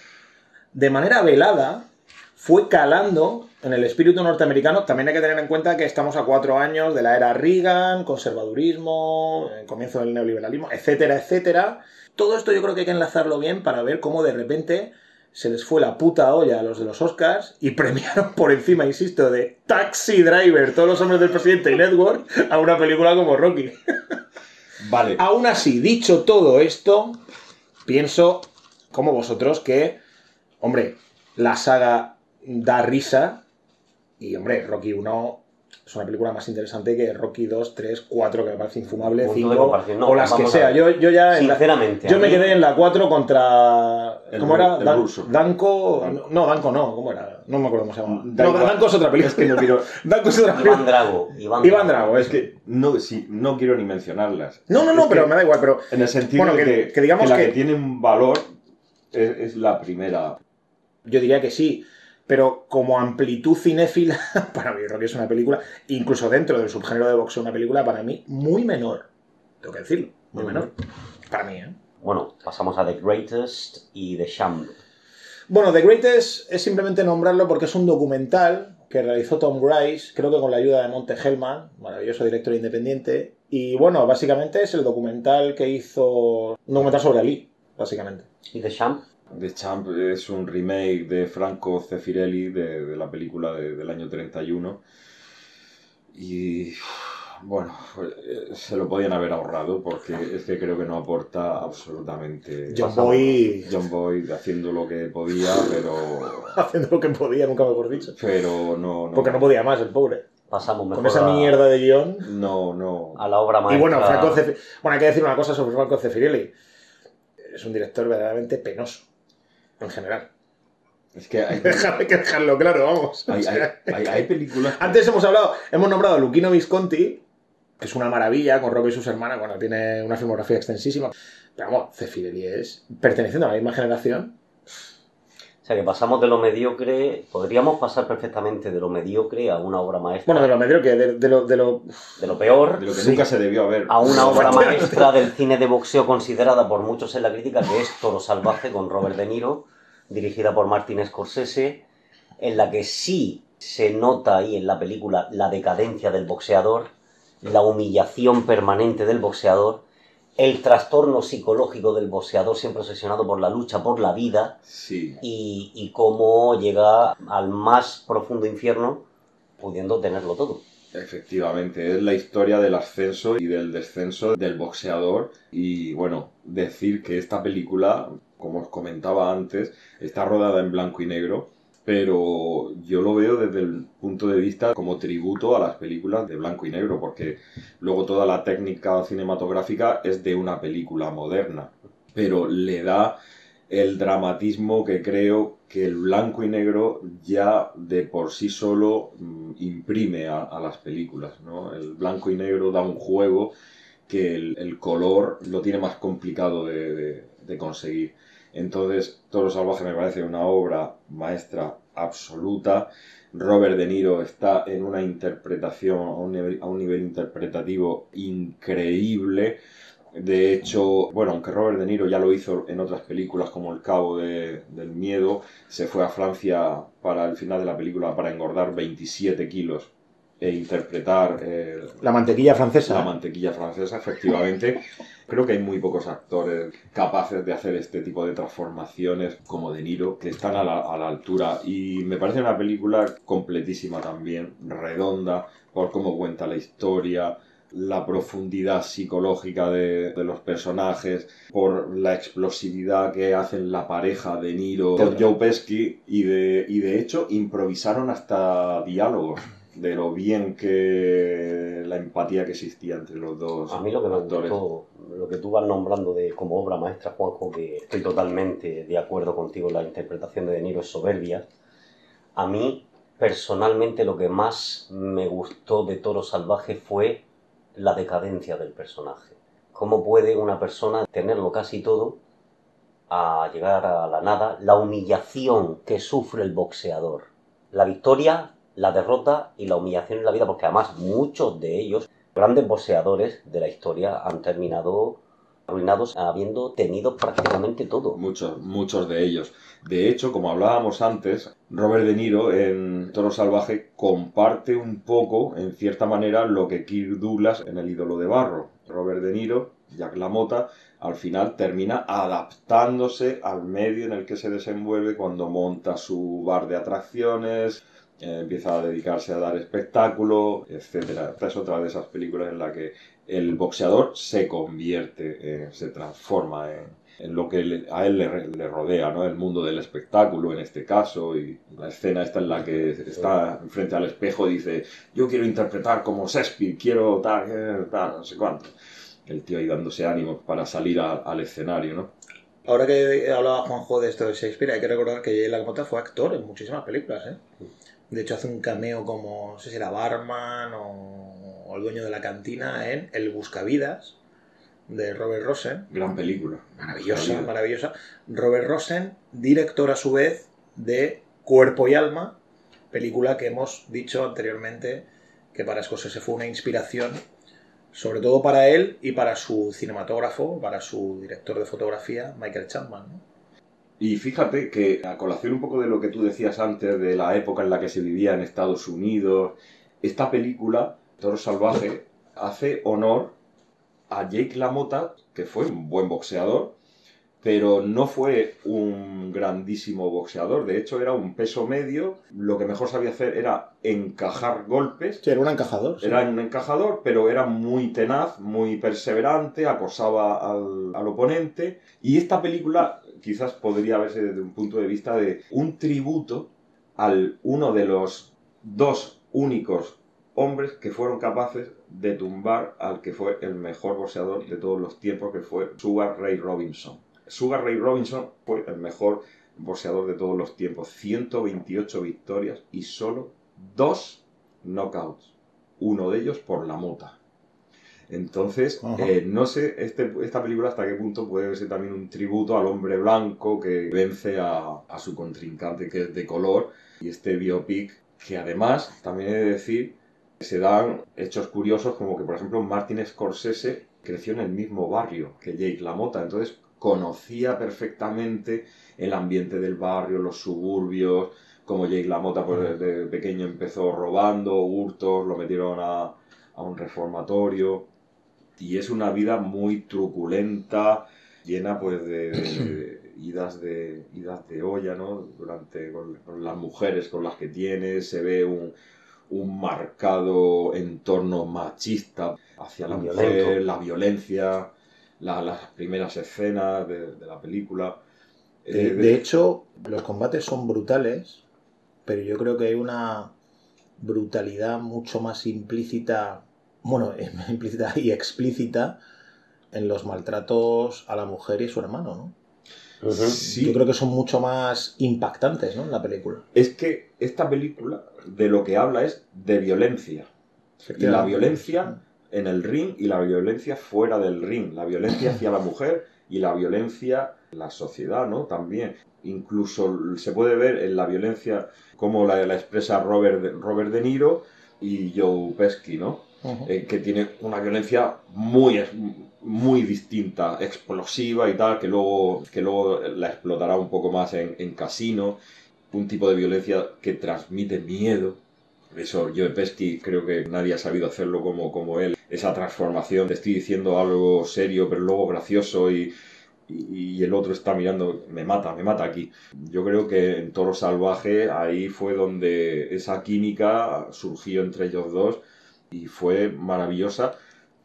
de manera velada, fue calando en el espíritu norteamericano. También hay que tener en cuenta que estamos a cuatro años de la era Reagan, conservadurismo, el comienzo del neoliberalismo, etcétera, etcétera. Todo esto yo creo que hay que enlazarlo bien para ver cómo de repente se les fue la puta olla a los de los Oscars y premiaron por encima, insisto, de Taxi Driver, todos los hombres del presidente y Network, a una película como Rocky. Vale. Aún así, dicho todo esto, pienso, como vosotros, que, hombre, la saga da risa y, hombre, Rocky 1 es una película más interesante que Rocky 2, 3, 4, que me parece infumable, Punto de 5 comparación. No, o las que sea. Yo, yo ya la- Sinceramente. yo me quedé en la 4 contra. El ¿Cómo era? el Dan- ruso. Danko. Danko. No, Danko no. ¿Cómo era? No me acuerdo cómo se llama. Da No, igual. Danko es otra película. Es que no quiero. Danko es otra Iván película. Drago. Iván, Iván Drago, es que no, sí, no quiero ni mencionarlas. No, no, no, Es que pero me da igual. Pero En el sentido Bueno, de que- que, que digamos la que- que tiene un valor es, es la primera. Yo diría que sí, pero como amplitud cinéfila, para mí Rocky es una película, incluso dentro del subgénero de boxeo, una película para mí muy menor. Tengo que decirlo, muy menor. Para mí, ¿eh? Bueno, pasamos a The Greatest y The Champ. Bueno, The Greatest es simplemente nombrarlo porque es un documental que realizó Tom Grice, creo que con la ayuda de Monte Hellman, maravilloso director independiente. Y bueno, básicamente es el documental que hizo. Un documental sobre Ali, básicamente. ¿Y The Champ? The Champ es un remake de Franco Cefirelli de, de la película de- del año 31. Y. Bueno, eh, se lo podían haber ahorrado porque es que creo que no aporta absolutamente. John Pasamos. Boy John Boyd haciendo lo que podía, pero. haciendo lo que podía, nunca mejor dicho. Pero no. no Porque no podía más, el pobre. Pasamos mejor Con esa a, mierda de guion. No, no. a la obra maestra. Y bueno, Franco Cefi- Bueno, hay que decir una cosa sobre Franco Zeffirelli. Es un director verdaderamente penoso. En general. Es que hay, hay que dejarlo claro, vamos. hay, O sea, hay- hay- hay películas. que- Antes hemos hablado, hemos nombrado a Luquino Visconti, que es una maravilla, con Roque y sus hermanas, bueno, tiene una filmografía extensísima. Pero vamos, Zeffirelli es, perteneciendo a la misma generación, O sea que pasamos de lo mediocre, podríamos pasar perfectamente de lo mediocre a una obra maestra. bueno, de lo medio que de, de lo, de lo... de lo peor De lo que Sí. nunca se debió haber. a una obra maestra del cine de boxeo considerada por muchos en la crítica, que es Toro Salvaje con Robert De Niro, dirigida por Martin Scorsese, en la que sí se nota ahí en la película la decadencia del boxeador, la humillación permanente del boxeador, el trastorno psicológico del boxeador siempre obsesionado por la lucha por la vida Sí. y, y cómo llega al más profundo infierno pudiendo tenerlo todo. Efectivamente, es la historia del ascenso y del descenso del boxeador. Y bueno, decir que esta película, como os comentaba antes, está rodada en blanco y negro, pero yo lo veo desde el punto de vista como tributo a las películas de blanco y negro, porque luego toda la técnica cinematográfica es de una película moderna, pero le da el dramatismo que creo que el blanco y negro ya de por sí solo mm, imprime a, las películas. ¿no? El blanco y negro da un juego que el, color lo tiene más complicado de conseguir. Entonces, Toro Salvaje me parece una obra maestra absoluta. Robert De Niro está en una interpretación, a un nivel, a un nivel interpretativo increíble. De hecho, bueno, aunque Robert De Niro ya lo hizo en otras películas como El Cabo de- del Miedo, se fue a Francia para el final de la película para engordar 27 kilos e interpretar eh, La mantequilla francesa. la mantequilla francesa, efectivamente. Creo que hay muy pocos actores capaces de hacer este tipo de transformaciones como De Niro, que están a la, a la altura. Y me parece una película completísima también, redonda, por cómo cuenta la historia, la profundidad psicológica de, de los personajes, por la explosividad que hacen la pareja de Niro con Joe Pesci, y de, y de hecho improvisaron hasta diálogos de lo bien que la empatía que existía entre los dos A mí lo que me actores. gustó, lo que tú vas nombrando de como obra maestra, Juanjo, que estoy totalmente de acuerdo contigo, la interpretación de De Niro es soberbia. A mí, personalmente, lo que más me gustó de Toro Salvaje fue la decadencia del personaje. ¿Cómo puede una persona tenerlo casi todo a llegar a la nada? La humillación que sufre el boxeador. La victoria, la derrota y la humillación en la vida, porque además muchos de ellos grandes boxeadores de la historia han terminado arruinados habiendo tenido prácticamente todo. Muchos, muchos de ellos. De hecho, como hablábamos antes, Robert De Niro en Toro Salvaje comparte un poco, en cierta manera, lo que Kirk Douglas en El ídolo de barro. Robert De Niro, Jack LaMotta, al final termina adaptándose al medio en el que se desenvuelve cuando monta su bar de atracciones, eh, empieza a dedicarse a dar espectáculo, etcétera. Esta es otra de esas películas en la que el boxeador se convierte, eh, se transforma en, en lo que a él le, le rodea, ¿no? El mundo del espectáculo en este caso y la escena esta en la que está frente al espejo y dice yo quiero interpretar como Shakespeare, quiero tal, eh, tal, no sé cuánto. El tío ahí dándose ánimos para salir a- al escenario, ¿no? Ahora que hablaba Juanjo de esto de Shakespeare, hay que recordar que Jay LaMotta fue actor en muchísimas películas, ¿eh? De hecho, hace un cameo como, no sé si era barman o, o el dueño de la cantina en El Buscavidas de Robert Rosen. Gran película. Maravillosa, maravillosa. Robert Rosen, director a su vez de Cuerpo y Alma, película que hemos dicho anteriormente que para Scorsese fue una inspiración, sobre todo para él y para su cinematógrafo, para su director de fotografía, Michael Chapman. ¿no? Y fíjate que, a colación un poco de lo que tú decías antes, de la época en la que se vivía en Estados Unidos, esta película, Toro Salvaje, hace honor a Jake LaMotta, que fue un buen boxeador, pero no fue un grandísimo boxeador. De hecho, era un peso medio. Lo que mejor sabía hacer era encajar golpes. Sí, era un encajador. sí. Era un encajador, pero era muy tenaz, muy perseverante, acosaba al, al oponente. Y esta película quizás podría verse desde un punto de vista de un tributo al uno de los dos únicos hombres que fueron capaces de tumbar al que fue el mejor boxeador de todos los tiempos, que fue Sugar Ray Robinson. Sugar Ray Robinson fue el mejor boxeador de todos los tiempos. 128 victorias y solo dos knockouts. Uno de ellos por la mota. Entonces, eh, no sé este- esta película hasta qué punto puede ser también un tributo al hombre blanco que vence a, a su contrincante que es de color y este biopic que además, también he de decir, se dan hechos curiosos como que, por ejemplo, Martin Scorsese creció en el mismo barrio que Jake LaMotta, entonces conocía perfectamente el ambiente del barrio, los suburbios, como Jake LaMotta pues, desde pequeño empezó robando, hurtos, lo metieron a, a un reformatorio y es una vida muy truculenta, llena pues de, de idas de idas de olla, ¿no? Durante con, con las mujeres con las que tiene, se ve un, un marcado entorno machista hacia la Violento. mujer, la violencia, la- las primeras escenas de, de la película. De, Eh, de hecho, los combates son brutales, pero yo creo que hay una brutalidad mucho más implícita, bueno, implícita y explícita en los maltratos a la mujer y a su hermano, ¿no? Sí, Yo creo que son mucho más impactantes, ¿no? En la película. es que esta película de lo que habla es de violencia. Y la violencia en el ring y la violencia fuera del ring, la violencia hacia la mujer y la violencia en la sociedad, ¿no? También. Incluso se puede ver en la violencia como la, la expresa Robert, de- Robert De Niro y Joe Pesci, ¿no? Eh, que tiene una violencia muy, muy distinta, explosiva y tal, que luego, que luego la explotará un poco más en, en Casino, un tipo de violencia que transmite miedo. Eso, Joe Pesci creo que nadie ha sabido hacerlo como, como él. Esa transformación, te estoy diciendo algo serio, pero luego gracioso y, y el otro está mirando, me mata, me mata aquí. Yo creo que en Toro Salvaje ahí fue donde esa química surgió entre ellos dos y fue maravillosa.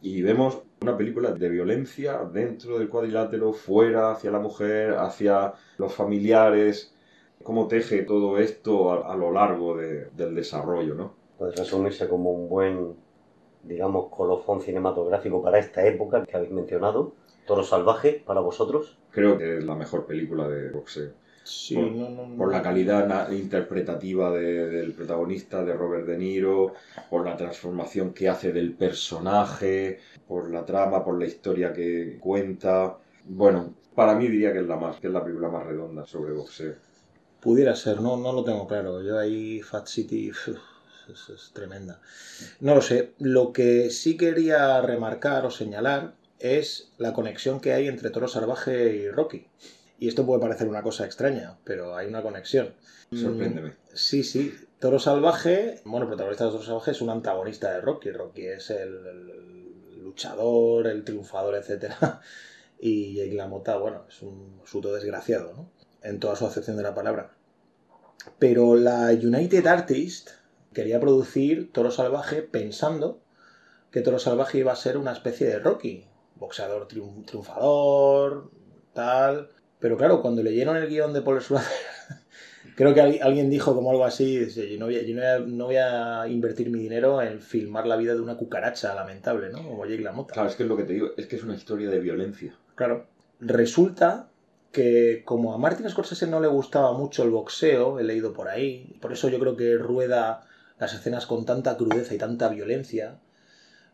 Y vemos una película de violencia dentro del cuadrilátero, fuera, hacia la mujer, hacia los familiares, cómo teje todo esto a, a lo largo de- del desarrollo, ¿no? Puede resumirse como un buen, digamos, colofón cinematográfico para esta época que habéis mencionado. Toro Salvaje, para vosotros. Creo que es la mejor película de boxeo. Sí, por- no, no, no. Por la calidad interpretativa de- del protagonista, de Robert De Niro, por la transformación que hace del personaje, por la trama, por la historia que cuenta. Bueno, para mí diría que es la más, que es la película más redonda sobre boxeo. Pudiera ser, no, no lo tengo claro. Yo ahí Fat City uf, es, es tremenda. No lo sé. Lo que sí quería remarcar o señalar es la conexión que hay entre Toro Salvaje y Rocky. Y esto puede parecer una cosa extraña, pero hay una conexión. Sorpréndeme. Sí, sí. Toro Salvaje, bueno, el protagonista de Toro Salvaje es un antagonista de Rocky. Rocky es el, luchador, el triunfador, etc. Y Jake LaMotta, bueno, es un suto desgraciado, ¿no? En toda su acepción de la palabra. Pero la United Artist quería producir Toro Salvaje pensando que Toro Salvaje iba a ser una especie de Rocky. Boxeador triun- triunfador, tal. Pero claro, cuando leyeron el guion de Paul Schrader, creo que al- alguien dijo como algo así, dice, yo, no voy, a, yo no voy a- no voy a invertir mi dinero en filmar la vida de una cucaracha lamentable, ¿no? Como Jake LaMotta. Claro, es que es lo que te digo, es que es una historia de violencia. Claro. Resulta que como a Martin Scorsese no le gustaba mucho el boxeo, he leído por ahí, por eso yo creo que rueda las escenas con tanta crudeza y tanta violencia.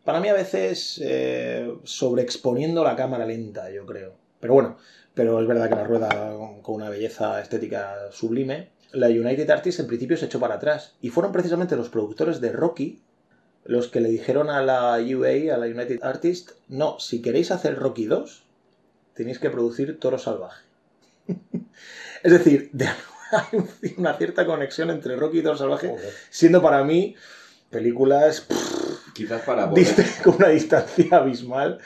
Para mí a veces eh, sobreexponiendo la cámara lenta, yo creo. Pero bueno, pero es verdad que la rueda con- una belleza estética sublime. La United Artists en principio se echó para atrás y fueron precisamente los productores de Rocky los que le dijeron a la UA, a la United Artists, no, si queréis hacer Rocky 2, tenéis que producir Toro Salvaje. es decir, de- hay una cierta conexión entre Rocky y Toro Salvaje, Joder. siendo para mí películas pff, Quizás para con una distancia abismal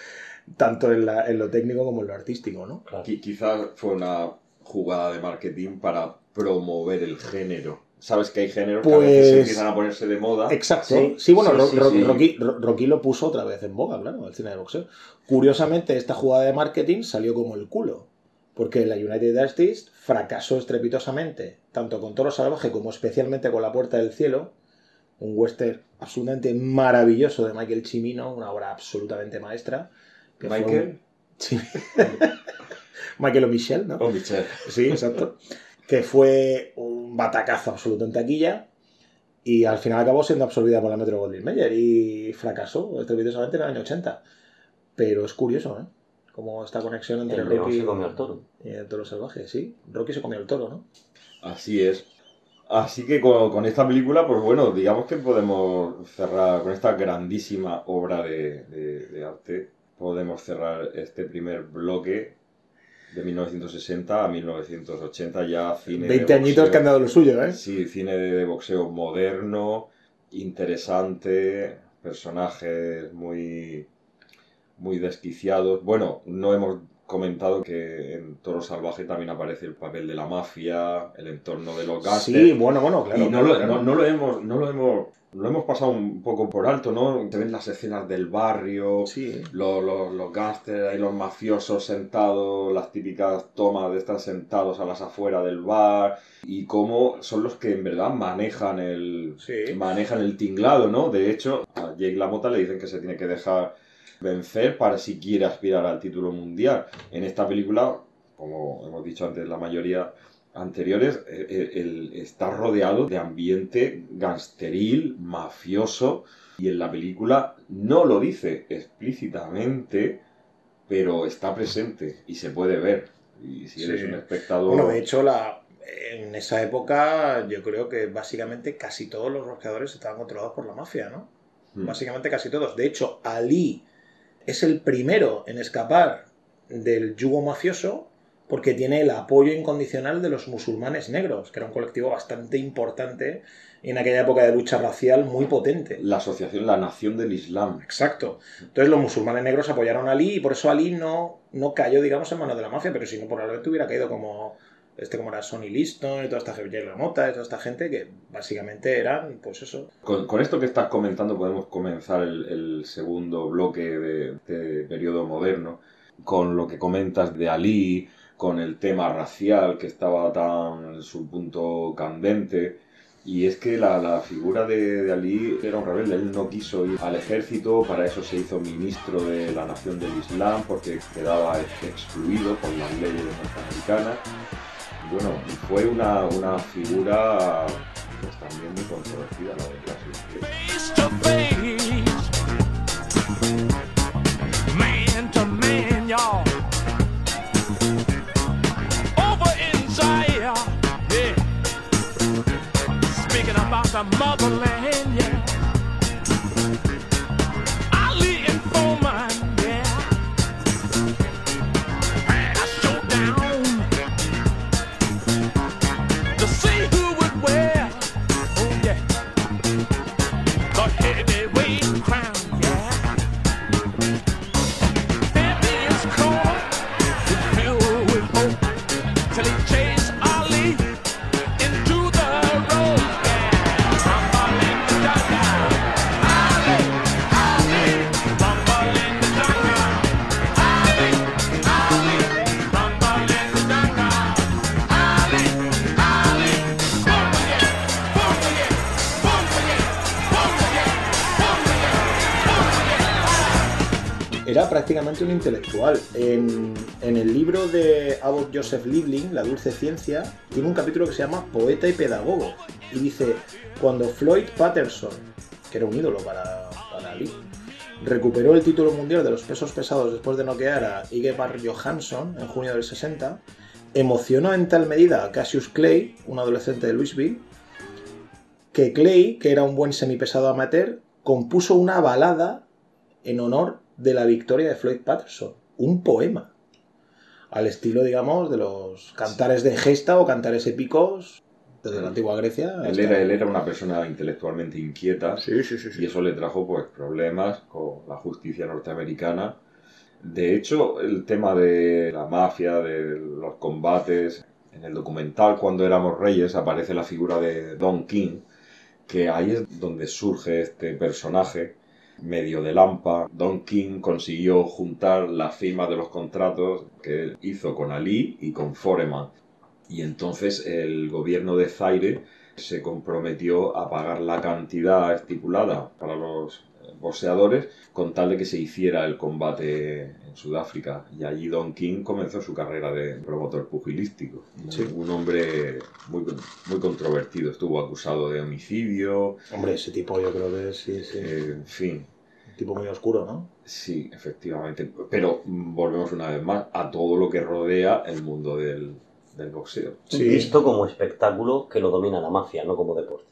tanto en, la- en lo técnico como en lo artístico, ¿no? Qui- Quizás fue una jugada de marketing para promover el género. Sabes que hay géneros que a veces Pues- empiezan a ponerse de moda. Exacto. Sí, Sí, bueno, sí, Ro- sí, Ro- sí. Rocky, Ro- Rocky lo puso otra vez en boga, claro, el cine de boxeo. Curiosamente, esta jugada de marketing salió como el culo. Porque la United Artists fracasó estrepitosamente, tanto con Toro Salvaje como especialmente con La Puerta del Cielo, un western absolutamente maravilloso de Michael Cimino, una obra absolutamente maestra. Que Michael un- Sí. Michael o Michelle, ¿no? o Michelle. Sí, exacto. Que fue un batacazo absoluto en taquilla y al final acabó siendo absorbida por la Metro Goldwyn Mayer y fracasó estrepitosamente en el año 80. Pero es curioso, ¿eh? Como esta conexión entre El Rocky se comió al toro. y el toro salvaje, sí. Rocky se comió el toro, ¿no? Así es. Así que con, con esta película, pues bueno, digamos que podemos cerrar con esta grandísima obra de, de- de arte. Podemos cerrar este primer bloque de 1960 a 1980, ya cine. de 20 añitos que han dado lo suyo, ¿eh? Sí, cine de boxeo moderno, interesante, personajes muy, muy desquiciados. Bueno, no hemos comentado que en Toro Salvaje también aparece el papel de la mafia, el entorno de los gángsters. Sí, bueno, bueno, claro. y no lo, claro. no, no lo hemos, no lo hemos, lo hemos pasado un poco por alto, ¿no? Te ven las escenas del barrio, Sí. los, los, los y los mafiosos sentados, las típicas tomas de estar sentados a las afueras del bar y cómo son los que en verdad manejan el, Sí. manejan el tinglado, ¿no? De hecho, a Jake LaMotta le dicen que se tiene que dejar vencer para si quiere aspirar al título mundial. En esta película, como hemos dicho antes, la mayoría anteriores, eh, eh, el- está rodeado de ambiente gangsteril, mafioso, y en la película no lo dice explícitamente, pero está presente y se puede ver. Y si eres Sí. un espectador... Bueno, de hecho, la, en esa época yo creo que básicamente casi todos los boxeadores estaban controlados por la mafia, ¿no? Hmm. Básicamente casi todos. De hecho, Ali es el primero en escapar del yugo mafioso porque tiene el apoyo incondicional de los musulmanes negros, que era un colectivo bastante importante en aquella época de lucha racial muy potente. La asociación La Nación del Islam. Exacto. Entonces los musulmanes negros apoyaron a Ali y por eso Ali no, no cayó, digamos, en manos de la mafia, pero si no, probablemente hubiera caído como este como era Sonny Liston y toda esta gente, Jay Mota toda esta gente que básicamente eran, pues eso. Con, con esto que estás comentando podemos comenzar el, el segundo bloque de, de periodo moderno, con lo que comentas de Ali, con el tema racial que estaba tan en su punto candente. Y es que la, la figura de, de Ali era un rebelde, él no quiso ir al ejército, para eso se hizo ministro de la Nación del Islam, porque quedaba excluido por las leyes norteamericanas. Bueno, fue una, una figura pues también muy controvertida, la verdad. sí, sí. face Era prácticamente un intelectual. En, el libro de Abbot Joseph Liebling, La dulce ciencia, tiene un capítulo que se llama Poeta y pedagogo. Y dice, cuando Floyd Patterson, que era un ídolo para, para Ali, recuperó el título mundial de los pesos pesados después de noquear a Igemar Johansson en junio del 60, emocionó en tal medida a Cassius Clay, un adolescente de Louisville, que Clay, que era un buen semipesado amateur, compuso una balada en honor de la victoria de Floyd Patterson. Un poema. Al estilo, digamos, de los cantares de gesta o cantares épicos desde la antigua Grecia. Él hasta- era, él era una persona intelectualmente inquieta Sí, sí, sí. sí. y eso le trajo pues problemas con la justicia norteamericana De hecho, el tema de la mafia, de los combates, en el documental Cuando éramos reyes aparece la figura de Don King, que ahí es donde surge este personaje medio de lampa. Don King consiguió juntar las firmas de los contratos que hizo con Ali y con Foreman. Y entonces el gobierno de Zaire se comprometió a pagar la cantidad estipulada para los boxeadores con tal de que se hiciera el combate Sudáfrica. Y allí Don King comenzó su carrera de promotor pugilístico. Sí. Un hombre muy, muy controvertido. Estuvo acusado de homicidio, Hombre, ese tipo yo creo que sí, sí. eh, en fin. Un tipo muy oscuro, ¿no? Sí, efectivamente. Pero volvemos una vez más a todo lo que rodea el mundo del, del boxeo. Sí. Visto como espectáculo que lo domina la mafia, no como deporte.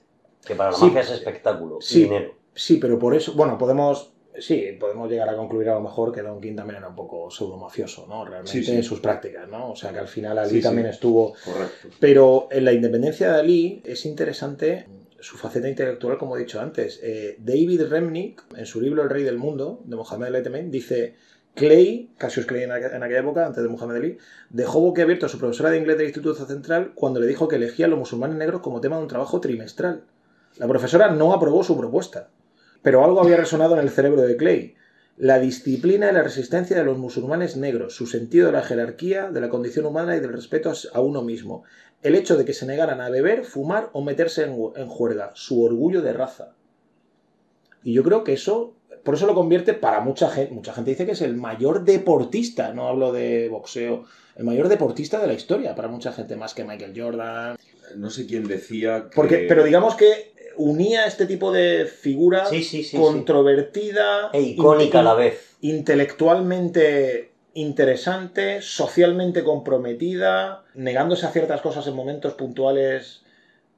Que para la Sí. mafia es espectáculo, Sí. dinero. Sí, pero por eso, bueno, podemos, sí, podemos llegar a concluir a lo mejor que Don King también era un poco pseudo mafioso, ¿no? Realmente Sí, sí. en sus prácticas, ¿no? O sea que al final Ali Sí, también estuvo. Correcto. Pero en la independencia de Ali es interesante su faceta intelectual, como he dicho antes. Eh, David Remnick, en su libro El Rey del Mundo, de Mohamed Ali Temen, dice. Clay, Cassius Clay en, aqu- en aquella época, antes de Muhammad Ali, dejó boquiabierto a su profesora de inglés del Instituto Central cuando le dijo que elegía a los musulmanes negros como tema de un trabajo trimestral. La profesora no aprobó su propuesta, pero algo había resonado en el cerebro de Clay. La disciplina y la resistencia de los musulmanes negros, su sentido de la jerarquía, de la condición humana y del respeto a uno mismo. El hecho de que se negaran a beber, fumar o meterse en, en juerga, su orgullo de raza. Y yo creo que eso, por eso lo convierte para mucha gente, mucha gente dice que es el mayor deportista, no hablo de boxeo, el mayor deportista de la historia, para mucha gente, más que Michael Jordan. No sé quién decía que... Porque, pero digamos que unía este tipo de figura Sí, sí, sí. sí. controvertida E icónica a la in- vez. intelectualmente interesante, socialmente comprometida, negándose a ciertas cosas en momentos puntuales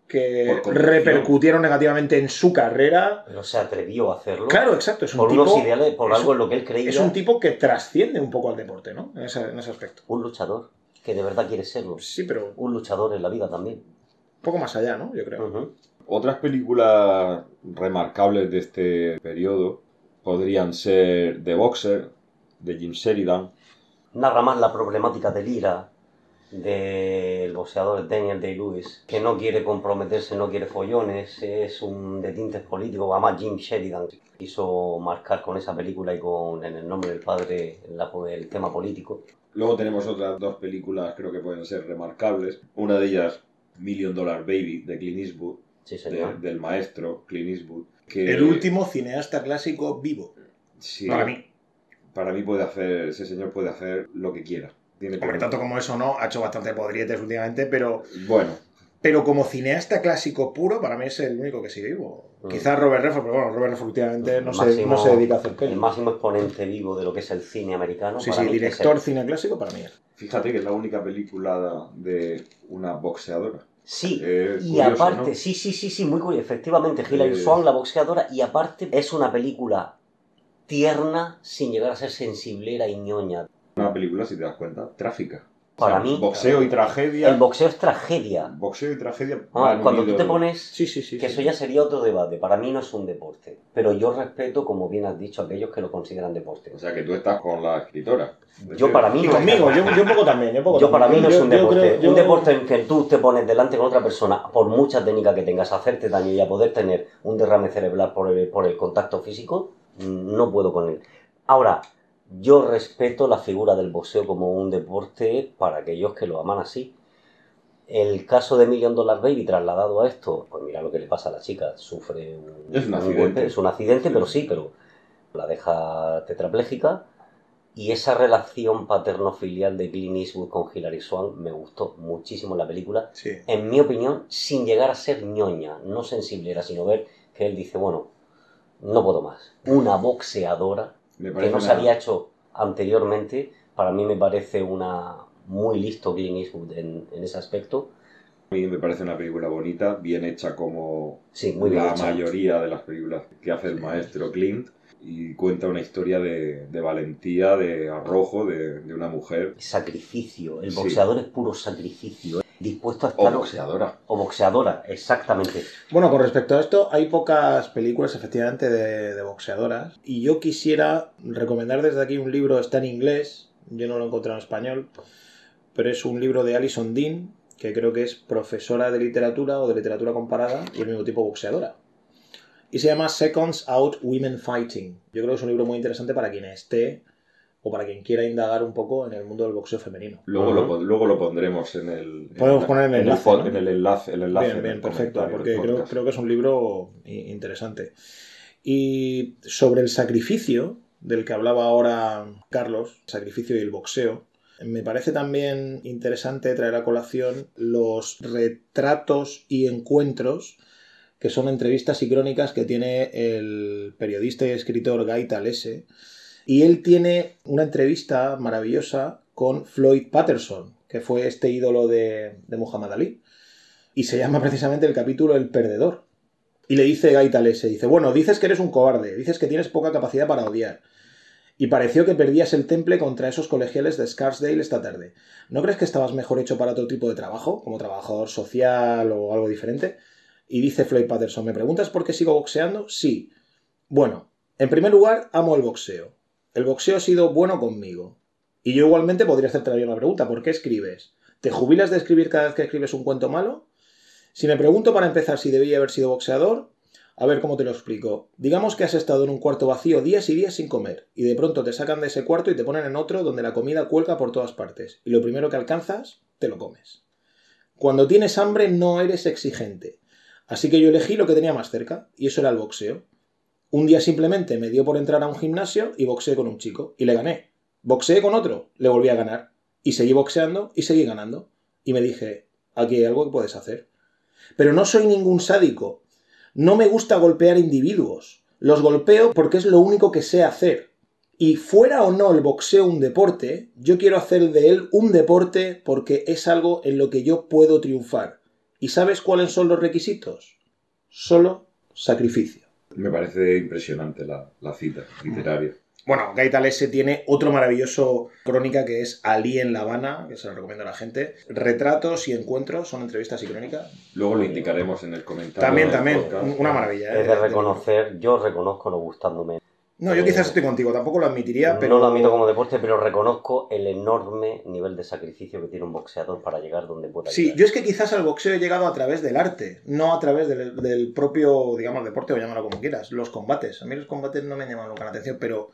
que repercutieron negativamente en su carrera. Pero se atrevió a hacerlo. Claro, exacto, es un por tipo unos ideales, por algo un- en lo que él creía. es un tipo que trasciende un poco al deporte, ¿no? En ese, en ese aspecto. un luchador, que de verdad quiere serlo. Sí, pero Un luchador en la vida también. un poco más allá, ¿no? Yo creo. Otras películas remarcables de este periodo podrían ser The Boxer, de Jim Sheridan, Narra más la problemática del IRA, del boxeador Daniel Day-Lewis, que no quiere comprometerse, no quiere follones, es un de tintes políticos, además Jim Sheridan quiso marcar con esa película y con En el nombre del padre la- el tema político. Luego tenemos otras dos películas, creo que pueden ser remarcables. Una de ellas, Million Dollar Baby, de Clint Eastwood, Sí, de- señor. del maestro Clint Eastwood. Que, El último cineasta clásico vivo, sí, para mí. Para mí puede hacer, ese señor puede hacer lo que quiera. Tiene Hombre, por- tanto como eso no, ha hecho bastante podrietes últimamente, pero Bueno, Pero como cineasta clásico puro, para mí es el único que sigue vivo. Mm. Quizás Robert Redford, pero bueno, Robert Redford últimamente no, se, no se dedica a hacer El pelis. máximo exponente vivo de lo que es el cine americano. Sí, para sí, mí, que es director el- cine clásico para mí. es. fíjate que es la única película de una boxeadora. Sí, Eh, y curioso, aparte, ¿no? sí, sí, sí, sí, muy curioso. Efectivamente, Hilary Eh, Swank, la boxeadora, y aparte es una película tierna sin llegar a ser sensiblera y ñoña. Una película, si te das cuenta, trágica. Para mí, Boxeo y tragedia. El boxeo es tragedia. Boxeo y tragedia. Ah, cuando tú te pones... Sí, sí, sí. Que sí. eso ya sería otro debate. Para mí no es un deporte. Pero yo respeto, como bien has dicho, a aquellos que lo consideran deporte. O sea que tú estás con la escritora. Yo para mí Y no es conmigo, yo, poco también. Yo, poco Yo para mí no es un deporte. creo- yo- Un deporte en que tú te pones delante con otra persona, por mucha técnica que tengas, a hacerte daño y a poder tener un derrame cerebral por el, por el contacto físico, mm, no puedo con él. Ahora, yo respeto la figura del boxeo como un deporte para aquellos que lo aman así. El caso de Million Dollar Baby trasladado a esto, pues mira lo que le pasa a la chica, sufre un, Es un accidente. golpe, es un accidente, pero sí, pero la deja tetrapléjica. Y esa relación paterno-filial de Clint Eastwood con Hilary Swank me gustó muchísimo en la película. Sí. En mi opinión, sin llegar a ser ñoña, no sensiblera, sino ver que él dice, bueno, no puedo más. Una boxeadora que no se había hecho anteriormente, para mí me parece una muy listo Clint Eastwood en, en ese aspecto. a mí me parece una película bonita, bien hecha como Sí, muy la hecha. mayoría de las películas que hace el maestro Clint y cuenta una historia de, de valentía, de arrojo de, de una mujer. Sacrificio, el Sí. boxeador es puro sacrificio. Dispuesto a O estar... boxeadora. O boxeadora, exactamente. Bueno, con respecto a esto, hay pocas películas efectivamente de, de boxeadoras. Y yo quisiera recomendar desde aquí un libro, está en inglés, yo no lo he encontrado en español, pero es un libro de Alison Dean, que creo que es profesora de literatura o de literatura comparada y al mismo tiempo boxeadora. Y se llama Seconds Out Women Fighting. Yo creo que es un libro muy interesante para quien esté o para quien quiera indagar un poco en el mundo del boxeo femenino. Luego, lo, luego lo pondremos en el, Podemos en, poner el en enlace, pod- ¿no? en el enlace. El enlace Bien, en bien, el perfecto, porque creo, creo que es un libro interesante. Y sobre el sacrificio del que hablaba ahora Carlos, el sacrificio y el boxeo, me parece también interesante traer a colación los retratos y encuentros que son entrevistas y crónicas que tiene el periodista y escritor Guy Talese. Y él tiene una entrevista maravillosa con Floyd Patterson, que fue este ídolo de, Muhammad Ali y se llama precisamente el capítulo El Perdedor. Y le dice Guy Talese, dice, bueno, dices que eres un cobarde, dices que tienes poca capacidad para odiar. Y pareció que perdías el temple contra esos colegiales de Scarsdale esta tarde. ¿No crees que estabas mejor hecho para otro tipo de trabajo, como trabajador social o algo diferente? Y dice Floyd Patterson, ¿me preguntas por qué sigo boxeando? Sí. Bueno, en primer lugar, amo el boxeo. El boxeo ha sido bueno conmigo. Y yo igualmente podría hacerte la misma pregunta, ¿por qué escribes? ¿Te jubilas de escribir cada vez que escribes un cuento malo? Si me pregunto para empezar si debía haber sido boxeador, a ver cómo te lo explico. Digamos que has estado en un cuarto vacío días y días sin comer, y de pronto te sacan de ese cuarto y te ponen en otro donde la comida cuelga por todas partes, y lo primero que alcanzas, te lo comes. Cuando tienes hambre no eres exigente, así que yo elegí lo que tenía más cerca, y eso era el boxeo. Un día simplemente me dio por entrar a un gimnasio y boxeé con un chico, y le gané. Boxeé con otro, le volví a ganar, y seguí boxeando y seguí ganando. Y me dije, aquí hay algo que puedes hacer. Pero no soy ningún sádico. No me gusta golpear individuos. Los golpeo porque es lo único que sé hacer. Y fuera o no el boxeo un deporte, yo quiero hacer de él un deporte porque es algo en lo que yo puedo triunfar. ¿Y sabes cuáles son los requisitos? Solo sacrificio. Me parece impresionante la, la cita literaria. Bueno, Gaitalese tiene otro maravilloso crónica que es Ali en La Habana, que se lo recomiendo a la gente. Retratos y encuentros, son entrevistas y crónicas. Luego lo indicaremos en el comentario. También, también, podcast. una maravilla. ¿eh? Es de reconocer, yo reconozco no gustándome. No, yo quizás estoy contigo, tampoco lo admitiría, pero... No lo admito como deporte, pero reconozco el enorme nivel de sacrificio que tiene un boxeador para llegar donde pueda Sí, llegar. yo es que quizás al boxeo he llegado a través del arte, no a través del, del propio, digamos, deporte o llámalo como quieras, los combates. A mí los combates no me llaman nunca la atención, pero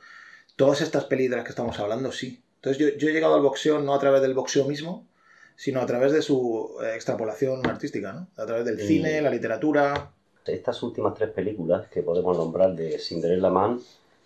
todas estas pelis de las que estamos hablando sí. Entonces yo, yo he llegado al boxeo no a través del boxeo mismo, sino a través de su eh, extrapolación artística, ¿no? A través del Y- cine, la literatura... Estas últimas tres películas que podemos nombrar de Cinderella Man,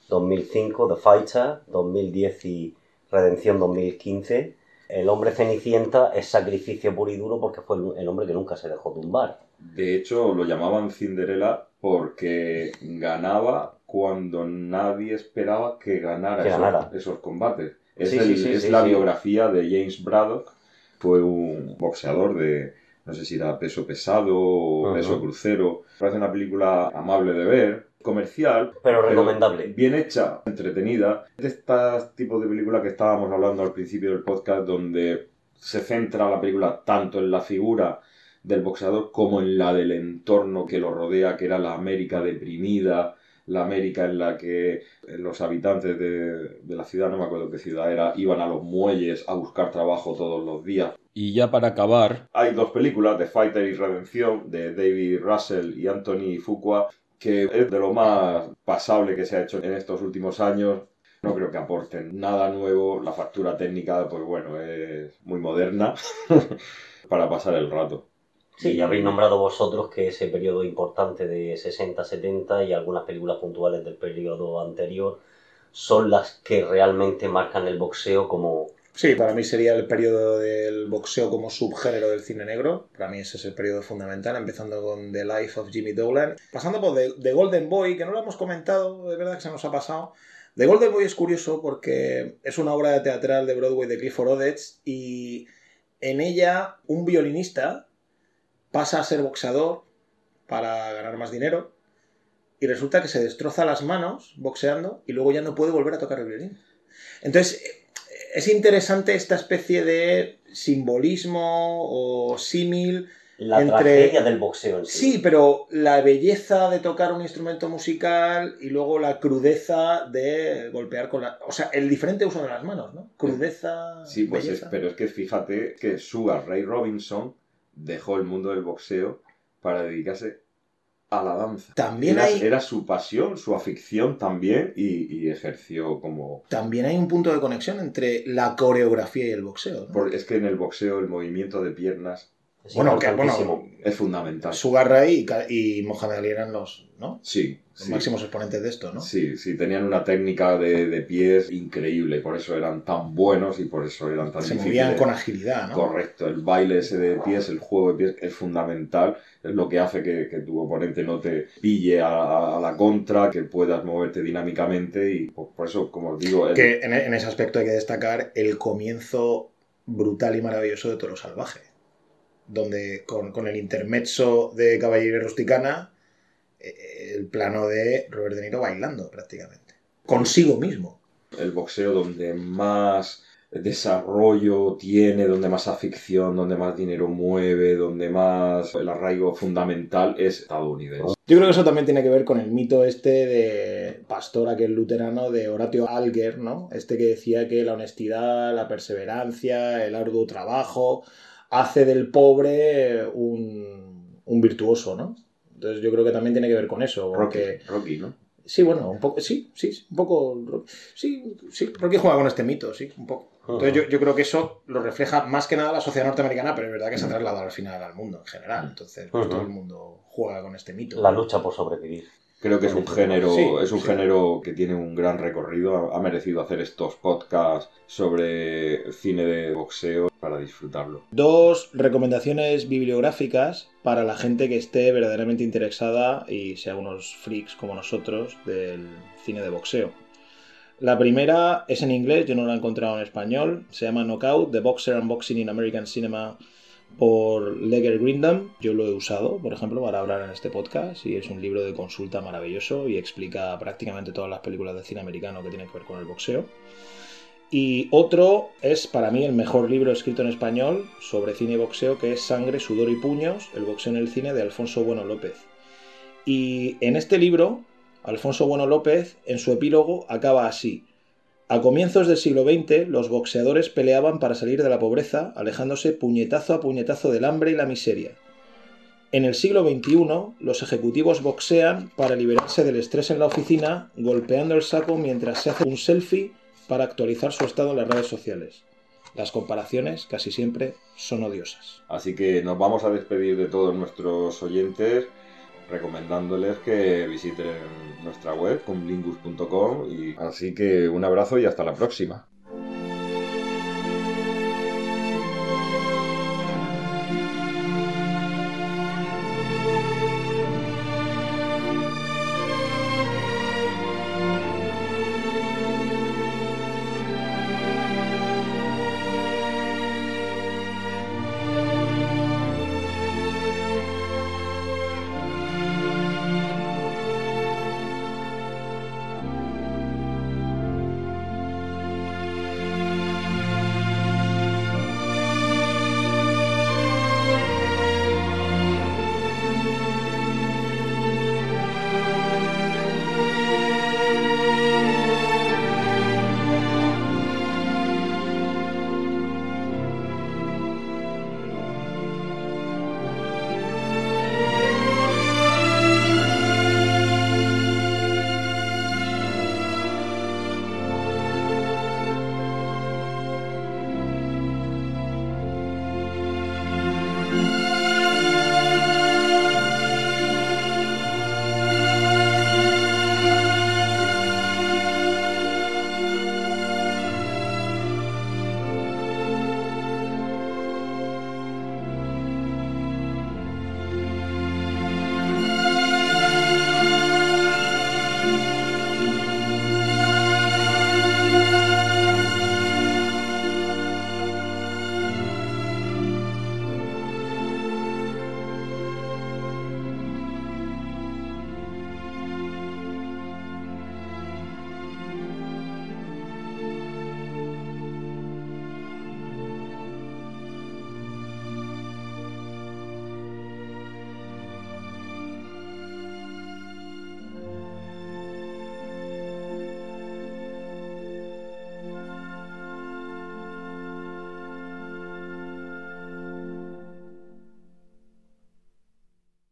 2005, The Fighter, 2010 y Redención 2015, El hombre cenicienta es sacrificio puro y duro porque fue el- hombre que nunca se dejó tumbar. De hecho, lo llamaban Cinderella porque ganaba cuando nadie esperaba que ganara, Que esos, ganara. esos combates. Es, Sí, el- sí, sí, es sí, la biografía de James Braddock. Fue un boxeador de, no sé si era peso pesado o peso crucero. Parece una película amable de ver, comercial, Pero recomendable. bien hecha, entretenida. De estos tipos de películas que estábamos hablando al principio del podcast, donde se centra la película tanto en la figura del boxeador como en la del entorno que lo rodea, que era la América deprimida, la América en la que los habitantes de, de la ciudad, no me acuerdo qué ciudad era, iban a los muelles a buscar trabajo todos los días. Y ya para acabar, hay dos películas, The Fighter y Redención, de David Russell y Anthony Fuqua, que es de lo más pasable que se ha hecho en estos últimos años. No creo que aporten nada nuevo. La factura técnica, pues bueno, es muy moderna para pasar el rato. Sí, ya habéis nombrado vosotros que ese periodo importante de 60-70 y algunas películas puntuales del periodo anterior son las que realmente marcan el boxeo como... Sí, para mí sería el periodo del boxeo como subgénero del cine negro. Para mí ese es el periodo fundamental, empezando con The Life of Jimmy Dolan. Pasando por The, The Golden Boy, que no lo hemos comentado, de verdad que se nos ha pasado. The Golden Boy es curioso porque es una obra teatral de Broadway de Clifford Odets y en ella un violinista pasa a ser boxeador para ganar más dinero y resulta que se destroza las manos boxeando y luego ya no puede volver a tocar el violín. Entonces, es interesante esta especie de simbolismo o símil. La Entre- tragedia del boxeo en sí. Sí, pero la belleza de tocar un instrumento musical y luego la crudeza de golpear con la. O sea, el diferente uso de las manos, ¿no? Crudeza. Sí, pues es, pero es que fíjate que Sugar Ray Robinson dejó el mundo del boxeo para dedicarse a la danza. También era, hay- era su pasión, su afición también y, y ejerció como... También hay un punto de conexión entre la coreografía y el boxeo. ¿no? por- es que en el boxeo el movimiento de piernas Es Bueno, que, bueno, es fundamental. Sugar Ray y, y Mohamed Ali eran los, ¿no? Sí, los sí. máximos exponentes de esto, ¿no? Sí, sí, tenían una técnica de, de pies increíble, por eso eran tan buenos y por eso eran tan Se difíciles. movían con agilidad, ¿no? Correcto, el baile ese de pies, el juego de pies es fundamental, es lo que hace que, que tu oponente no te pille a, la contra, que puedas moverte dinámicamente y por, por eso, como os digo, el- Que en, en ese aspecto hay que destacar el comienzo brutal y maravilloso de Toro Salvaje, donde con, con el intermezzo de Caballería Rusticana, eh, el plano de Robert De Niro bailando prácticamente, consigo mismo. el boxeo donde más desarrollo tiene, donde más afición, donde más dinero mueve, donde más el arraigo fundamental es estadounidense. Yo creo que eso también tiene que ver con el mito este de pastor aquel luterano de Horatio Alger, ¿no? Este que decía que la honestidad, la perseverancia, el arduo trabajo hace del pobre un, un virtuoso, ¿no? Entonces yo creo que también tiene que ver con eso, Rocky, porque Rocky, ¿no? sí, bueno, un poco, sí, sí, sí, un poco, sí, sí, Rocky juega con este mito, sí, un poco. Entonces yo, yo creo que eso lo refleja más que nada la sociedad norteamericana, pero es verdad que se ha trasladado al final al mundo en general. Entonces pues, todo el mundo juega con este mito. La lucha por sobrevivir. Creo que es un género, Sí, es un sí. género que tiene un gran recorrido. Ha, ha merecido hacer estos podcasts sobre cine de boxeo para disfrutarlo. Dos recomendaciones bibliográficas para la gente que esté verdaderamente interesada y sea unos freaks como nosotros del cine de boxeo. La primera es en inglés, yo no la he encontrado en español. Se llama Knockout, The Boxer and Boxing in American Cinema por Leger Grindam. Yo lo he usado, por ejemplo, para hablar en este podcast y es un libro de consulta maravilloso y explica prácticamente todas las películas de cine americano que tienen que ver con el boxeo. Y otro es para mí el mejor libro escrito en español sobre cine y boxeo, que es Sangre, Sudor y Puños, el boxeo en el cine de Alfonso Bueno López. Y en este libro, Alfonso Bueno López, en su epílogo, acaba así. A comienzos del siglo XX, los boxeadores peleaban para salir de la pobreza, alejándose puñetazo a puñetazo del hambre y la miseria. En el siglo XXI, los ejecutivos boxean para liberarse del estrés en la oficina, golpeando el saco mientras se hace un selfie para actualizar su estado en las redes sociales. Las comparaciones casi siempre son odiosas. Así que nos vamos a despedir de todos nuestros oyentes recomendándoles que visiten nuestra web, cumlingus.com y así que un abrazo y hasta la próxima.